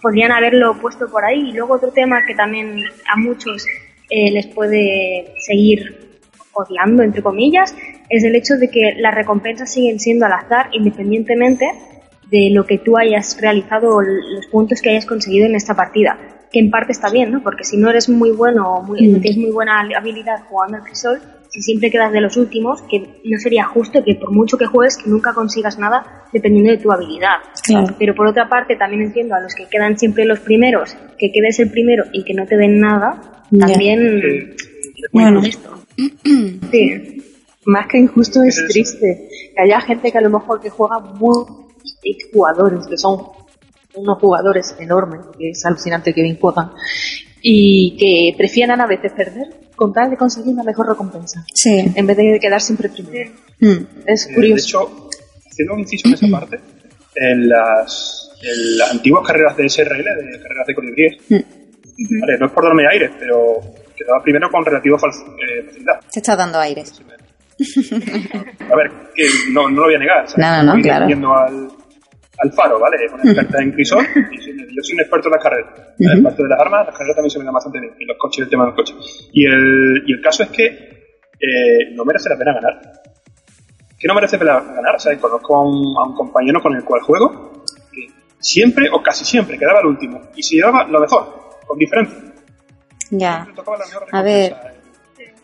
podrían haberlo puesto por ahí. Y luego otro tema que también a muchos eh, les puede seguir odiando, entre comillas, es el hecho de que las recompensas siguen siendo al azar independientemente de lo que tú hayas realizado o los puntos que hayas conseguido en esta partida. Que en parte está bien, ¿no? Porque si no eres muy bueno o muy, no tienes muy buena habilidad jugando al crisol, si siempre quedas de los últimos, que no sería justo que por mucho que juegues, que nunca consigas nada dependiendo de tu habilidad. Claro. Pero por otra parte, también entiendo a los que quedan siempre los primeros, que quedes el primero y que no te den nada, también muy Bueno. injusto. Sí. Más que injusto es triste que haya gente que a lo mejor que juega muy jugadores que son unos jugadores enormes, que es alucinante que bien juegan, y que prefieran a veces perder con tal de conseguir una mejor recompensa, Sí. en vez de quedar siempre primero. Mm. Es Eh, de curioso. hecho, haciendo un inciso en esa parte, en las, en las antiguas carreras de SRL, de carreras de colibríes, Mm. vale, no es por darme aires, pero quedaba primero con relativa eh, facilidad. Te está dando aires. A ver, no, no lo voy a negar. ¿sabes? No, no, no, claro. al, al faro, ¿vale? Es una experta en crisol y soy- yo soy un experto en las carreras. Ujú. Aparte de las armas, las carreras también se dan bastante bien. Y los coches, el tema de los coches. Y el, y el caso es que eh, no merece la pena ganar. Que no merece la pena ganar. O sea, conozco a un, a un compañero con el cual juego que siempre o casi siempre quedaba el último y se llevaba lo mejor, con diferencia. Ya. A ver.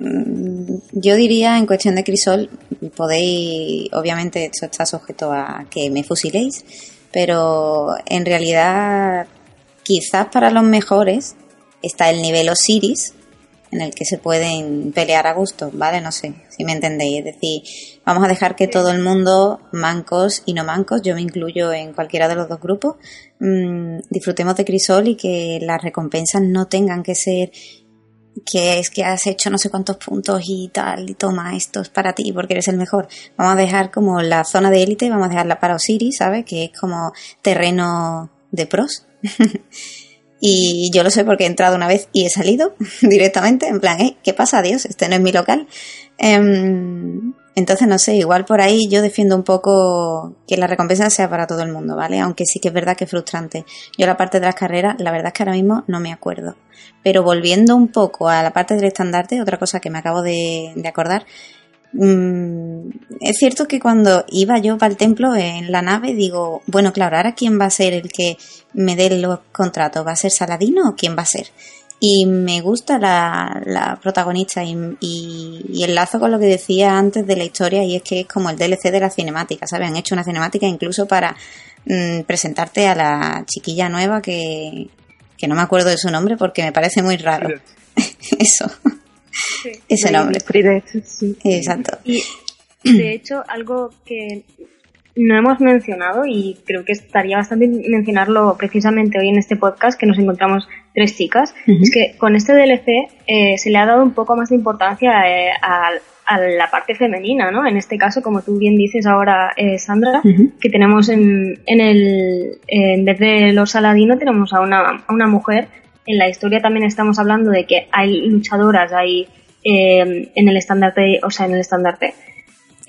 Yo diría en cuestión de crisol, podéis, obviamente esto está sujeto a que me fusiléis, pero en realidad quizás para los mejores está el nivel Osiris en el que se pueden pelear a gusto, ¿vale? No sé si me entendéis. Es decir, vamos a dejar que todo el mundo, mancos y no mancos, yo me incluyo en cualquiera de los dos grupos, mm, disfrutemos de Crisol y que las recompensas no tengan que ser que es que has hecho no sé cuántos puntos y tal, y toma, esto es para ti porque eres el mejor. Vamos a dejar como la zona de élite, vamos a dejarla para Osiris, ¿sabes? Que es como terreno de pros. y yo lo sé porque he entrado una vez y he salido directamente, en plan, ¿eh? ¿qué pasa? Dios, este no es mi local. Em, entonces, no sé, igual por ahí yo defiendo un poco que la recompensa sea para todo el mundo, ¿vale? Aunque sí que es verdad que es frustrante. Yo la parte de las carreras, la verdad es que ahora mismo no me acuerdo. Pero volviendo un poco a la parte del estandarte, otra cosa que me acabo de, acordar, mm, es cierto que cuando iba yo para el templo en la nave, digo, bueno, claro, ahora quién va a ser el que me dé los contratos, ¿va a ser Saladino o quién va a ser? Y me gusta la, la protagonista y, y, y enlazo con lo que decía antes de la historia y es que es como el DLC de la cinemática, ¿sabes? Han hecho una cinemática incluso para mm, presentarte a la chiquilla nueva que, que no me acuerdo de su nombre porque me parece muy raro. Eso. Ese nombre. Exacto. Y de hecho, algo que no hemos mencionado y creo que estaría bastante mencionarlo precisamente hoy en este podcast que nos encontramos tres chicas, es que con este DLC eh, se le ha dado un poco más de importancia eh, a, a la parte femenina, ¿no? En este caso, como tú bien dices ahora, eh, Sandra, que tenemos en, en el, eh, en vez de los Saladino, tenemos a una, a una mujer. En la historia también estamos hablando de que hay luchadoras, hay eh, en el estandarte, o sea, en el estandarte.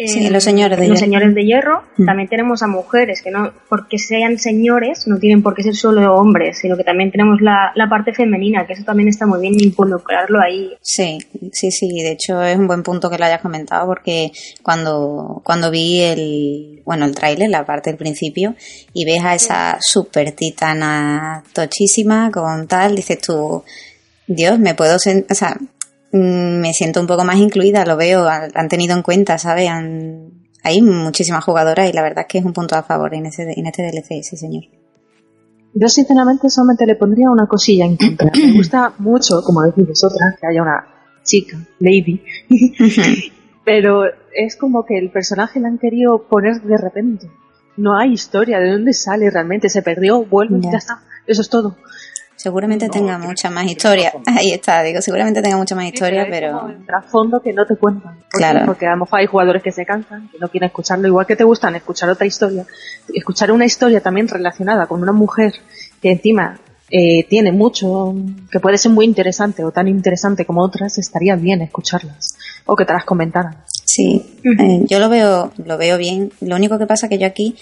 Eh, Sí, los señores de los hierro. señores de hierro. Mm. También tenemos a mujeres que no, porque sean señores, no tienen por qué ser solo hombres, sino que también tenemos la, la parte femenina, que eso también está muy bien involucrarlo ahí. Sí, sí, sí. De hecho, es un buen punto que lo hayas comentado porque cuando, cuando vi el, bueno, el tráiler, la parte del principio, y ves a esa super titana tochísima con tal, dices tú, Dios, me puedo, o sea, me siento un poco más incluida, lo veo, han tenido en cuenta, ¿sabes? Han- hay muchísimas jugadoras y la verdad es que es un punto a favor en, ese, en este DLC, sí, señor. Yo sinceramente solamente le pondría una cosilla en contra. Me gusta mucho, como decís vosotras, que haya una chica, lady, pero es como que el personaje le han querido poner de repente. No hay historia, ¿de dónde sale realmente? Se perdió, vuelve, Ya. ya está. Eso es todo. Seguramente No, tenga mucha más historia. Ahí está, digo, seguramente tenga mucha más historia, Sí, pero... el trasfondo que no te cuentan. Claro. Porque a lo mejor hay jugadores que se cansan, que no quieren escucharlo, igual que te gustan escuchar otra historia. Escuchar una historia también relacionada con una mujer que encima eh, tiene mucho, que puede ser muy interesante o tan interesante como otras, estaría bien escucharlas. O que te las comentaran. Sí, eh, yo lo veo, lo veo bien. Lo único que pasa que yo aquí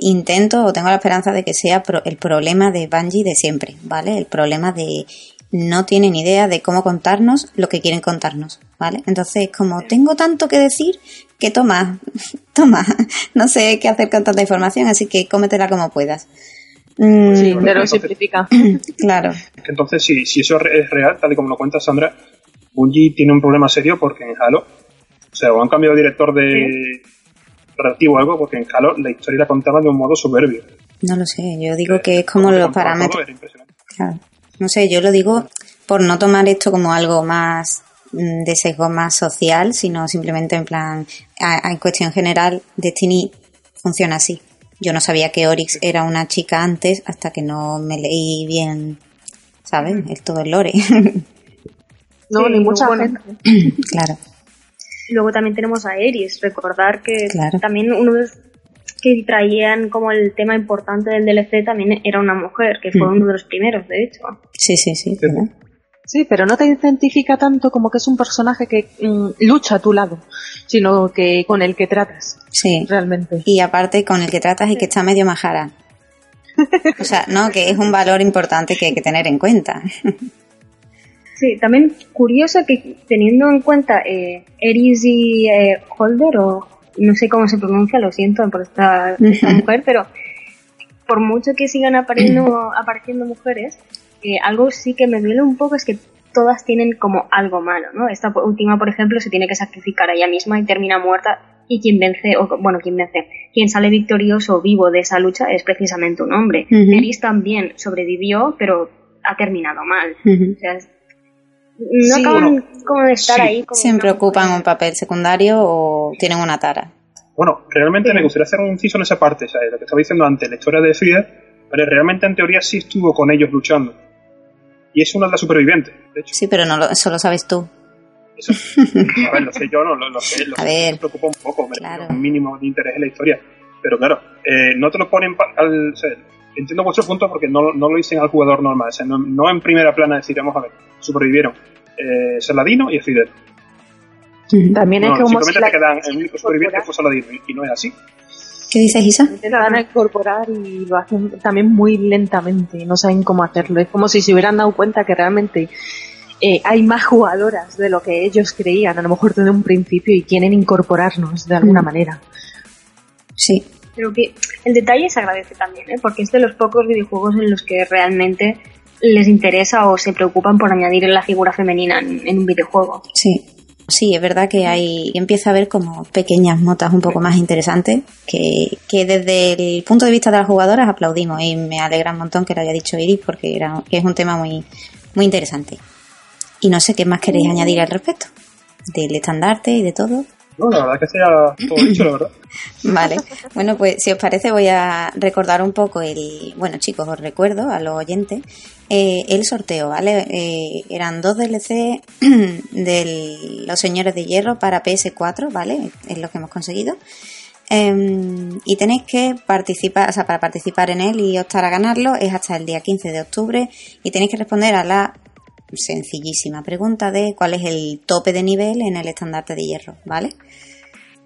intento o tengo la esperanza de que sea pro- el problema de Bungie de siempre, ¿vale? El problema de no tienen idea de cómo contarnos lo que quieren contarnos, ¿vale? Entonces, como tengo tanto que decir, que toma, toma, no sé qué hacer con tanta información, así que cómetela como puedas. Mm, Sí, lo entonces- simplifica. claro, entonces, si, si eso es real, tal y como lo cuenta Sandra, Bungie tiene un problema serio porque en Halo, o sea, o han cambiado de director de relativo o algo, porque en Halo la historia la contaba de un modo soberbio. No lo sé, yo digo que es como los parámetros. Claro. No sé, yo lo digo por no tomar esto como algo más mm, de sesgo más social, sino simplemente en plan, en cuestión general, Destiny funciona así. Yo no sabía que Oryx era una chica antes hasta que no me leí bien, ¿sabes? El todo el lore. No, ni mucha gente. claro. Luego también tenemos a Eris, recordar que también uno de los que traían como el tema importante del DLC también era una mujer, que fue uno de los primeros, de hecho. Sí, sí, sí. Sí, pero no te identifica tanto como que es un personaje que mm, lucha a tu lado, sino que con el que tratas. Sí. Realmente. Y aparte con el que tratas y que está medio majara. O sea, no, que es un valor importante que hay que tener en cuenta. Sí, también curioso que teniendo en cuenta eh, Eris y eh, Holder, o no sé cómo se pronuncia, lo siento por esta, mujer, pero por mucho que sigan apareciendo, apareciendo mujeres, eh, algo sí que me duele un poco es que todas tienen como algo malo, ¿no? Esta última, por ejemplo, se tiene que sacrificar a ella misma y termina muerta y quien vence, o bueno, quien vence, quien sale victorioso o vivo de esa lucha es precisamente un hombre. Eris también sobrevivió, pero ha terminado mal. O sea, no acaban como de estar ahí. Siempre ocupan un papel secundario o tienen una tara. Bueno, realmente me gustaría hacer un inciso en esa parte, lo que estaba diciendo antes, la historia de Frida, pero realmente en teoría sí estuvo con ellos luchando. Y es una de las supervivientes, de hecho. Sí, pero no lo, eso lo sabes tú. Eso, a ver, lo sé yo, no lo, sé, lo me preocupa un poco, me un mínimo de interés en la historia. Pero claro, eh, no te lo ponen al... entiendo vuestro punto porque no, no, lo dicen al jugador normal, o sea, no, no en primera plana decir, vamos a ver, sobrevivieron eh, Saladino y Fidel. También es que como simplemente te quedan el único sobreviviente fue Saladino y no es así. ¿Qué dices, Isa? Se van a incorporar y lo hacen también muy lentamente, no saben cómo hacerlo. Es como si se hubieran dado cuenta que realmente eh, hay más jugadoras de lo que ellos creían, a lo mejor desde un principio, y quieren incorporarnos de alguna mm. manera. Sí. Creo que el detalle se agradece también, ¿eh? porque es de los pocos videojuegos en los que realmente les interesa o se preocupan por añadir la figura femenina en, un videojuego. Sí, sí, es verdad que hay empieza a haber como pequeñas motas un poco más interesantes que, que, desde el punto de vista de las jugadoras aplaudimos y me alegra un montón que lo haya dicho Iris porque era, es un tema muy, muy interesante. Y no sé qué más queréis añadir al respecto del estandarte y de todo. No, la verdad que sea todo dicho, la verdad. Vale, bueno, pues si os parece voy a recordar un poco el... Bueno chicos, os recuerdo a los oyentes eh, el sorteo, ¿vale? Eh, eran dos DLC de Los Señores de Hierro para PS4, ¿vale? Es lo que hemos conseguido. Em, y tenéis que participar, o sea, para participar en él y optar a ganarlo es hasta el día 15 de octubre y tenéis que responder a la sencillísima pregunta de cuál es el tope de nivel en el estandarte de hierro, ¿vale?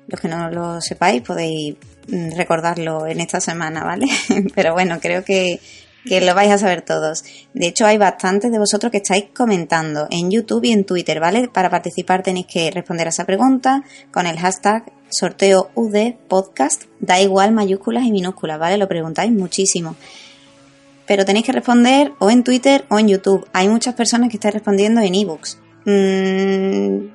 Los que no lo sepáis podéis mm, recordarlo en esta semana, ¿vale? Pero bueno, creo que, que lo vais a saber todos. De hecho, hay bastantes de vosotros que estáis comentando en YouTube y en Twitter, ¿vale? Para participar tenéis que responder a esa pregunta con el hashtag sorteo UD podcast, da igual mayúsculas y minúsculas, ¿vale? Lo preguntáis muchísimo pero tenéis que responder o en Twitter o en YouTube. Hay muchas personas que están respondiendo en ebooks. Mm,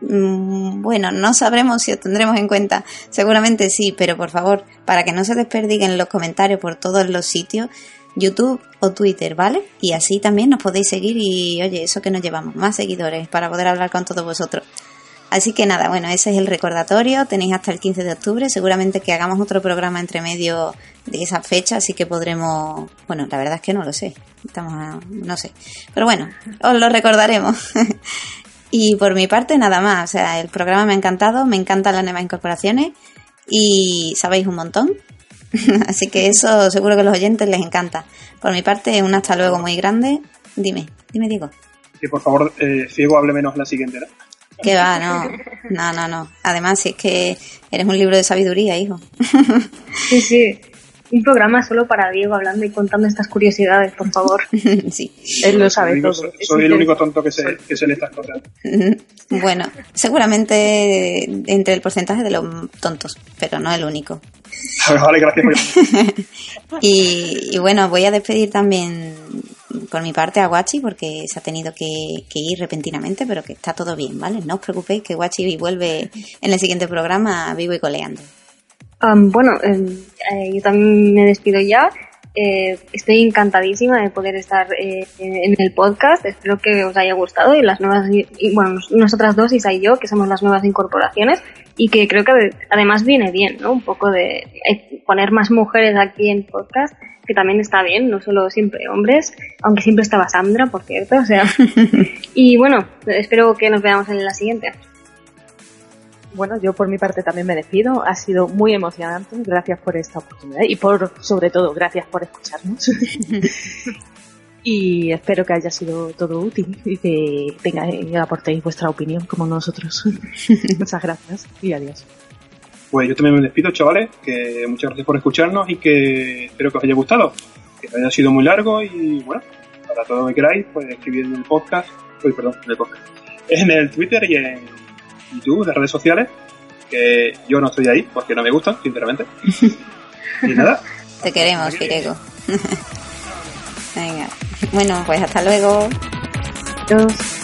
mm, bueno, no sabremos si os tendremos en cuenta. Seguramente sí, pero por favor, para que no se desperdiguen los comentarios por todos los sitios, YouTube o Twitter, ¿vale? Y así también nos podéis seguir y, oye, eso que nos llevamos, más seguidores para poder hablar con todos vosotros. Así que nada, bueno, ese es el recordatorio. Tenéis hasta el 15 de octubre. Seguramente que hagamos otro programa entre medio de esa fecha, así que podremos. Bueno, la verdad es que no lo sé. Estamos no sé. Pero bueno, os lo recordaremos. y por mi parte, nada más. O sea, el programa me ha encantado. Me encantan las nuevas incorporaciones. Y sabéis un montón. así que eso seguro que a los oyentes les encanta. Por mi parte, un hasta luego muy grande. Dime, dime, Diego. Que por favor, eh, Ciego hable menos la siguiente, ¿no? Que va, no. No, no, no. Además, es que eres un libro de sabiduría, hijo. Sí, sí. Un programa solo para Diego hablando y contando estas curiosidades, por favor. Sí. Él lo sabe todo. Soy, el único tonto que se, que se le está contando. Bueno, seguramente entre el porcentaje de los tontos, pero no el único. Vale, gracias. y, y bueno, voy a despedir también por mi parte a Guachi porque se ha tenido que, ir repentinamente, pero que está todo bien, ¿vale? No os preocupéis que Guachi vuelve en el siguiente programa vivo y coleando. Bueno, em, eh, yo también me despido ya. Eh, estoy encantadísima de poder estar eh, en el podcast. Espero que os haya gustado y las nuevas, y, bueno, nosotras dos, Isa y yo, que somos las nuevas incorporaciones y que creo que además viene bien, ¿no? Un poco de poner más mujeres aquí en podcast, que también está bien, no solo siempre hombres, aunque siempre estaba Sandra, por cierto, o sea. y bueno, espero que nos veamos en la siguiente. Bueno, yo por mi parte también me despido. Ha sido muy emocionante. Gracias por esta oportunidad y por, sobre todo, gracias por escucharnos. y espero que haya sido todo útil y que tenga, aportéis vuestra opinión como nosotros. Muchas gracias y adiós. Pues yo también me despido, chavales, que muchas gracias por escucharnos y que espero que os haya gustado, que haya sido muy largo y bueno, para todo lo que queráis, pues escribir en el podcast, uy, perdón, en el podcast, en el Twitter y en YouTube, de redes sociales, que yo no estoy ahí porque no me gustan, sinceramente. y nada. Te queremos, Pirego. Venga. Bueno, pues hasta luego. Adiós.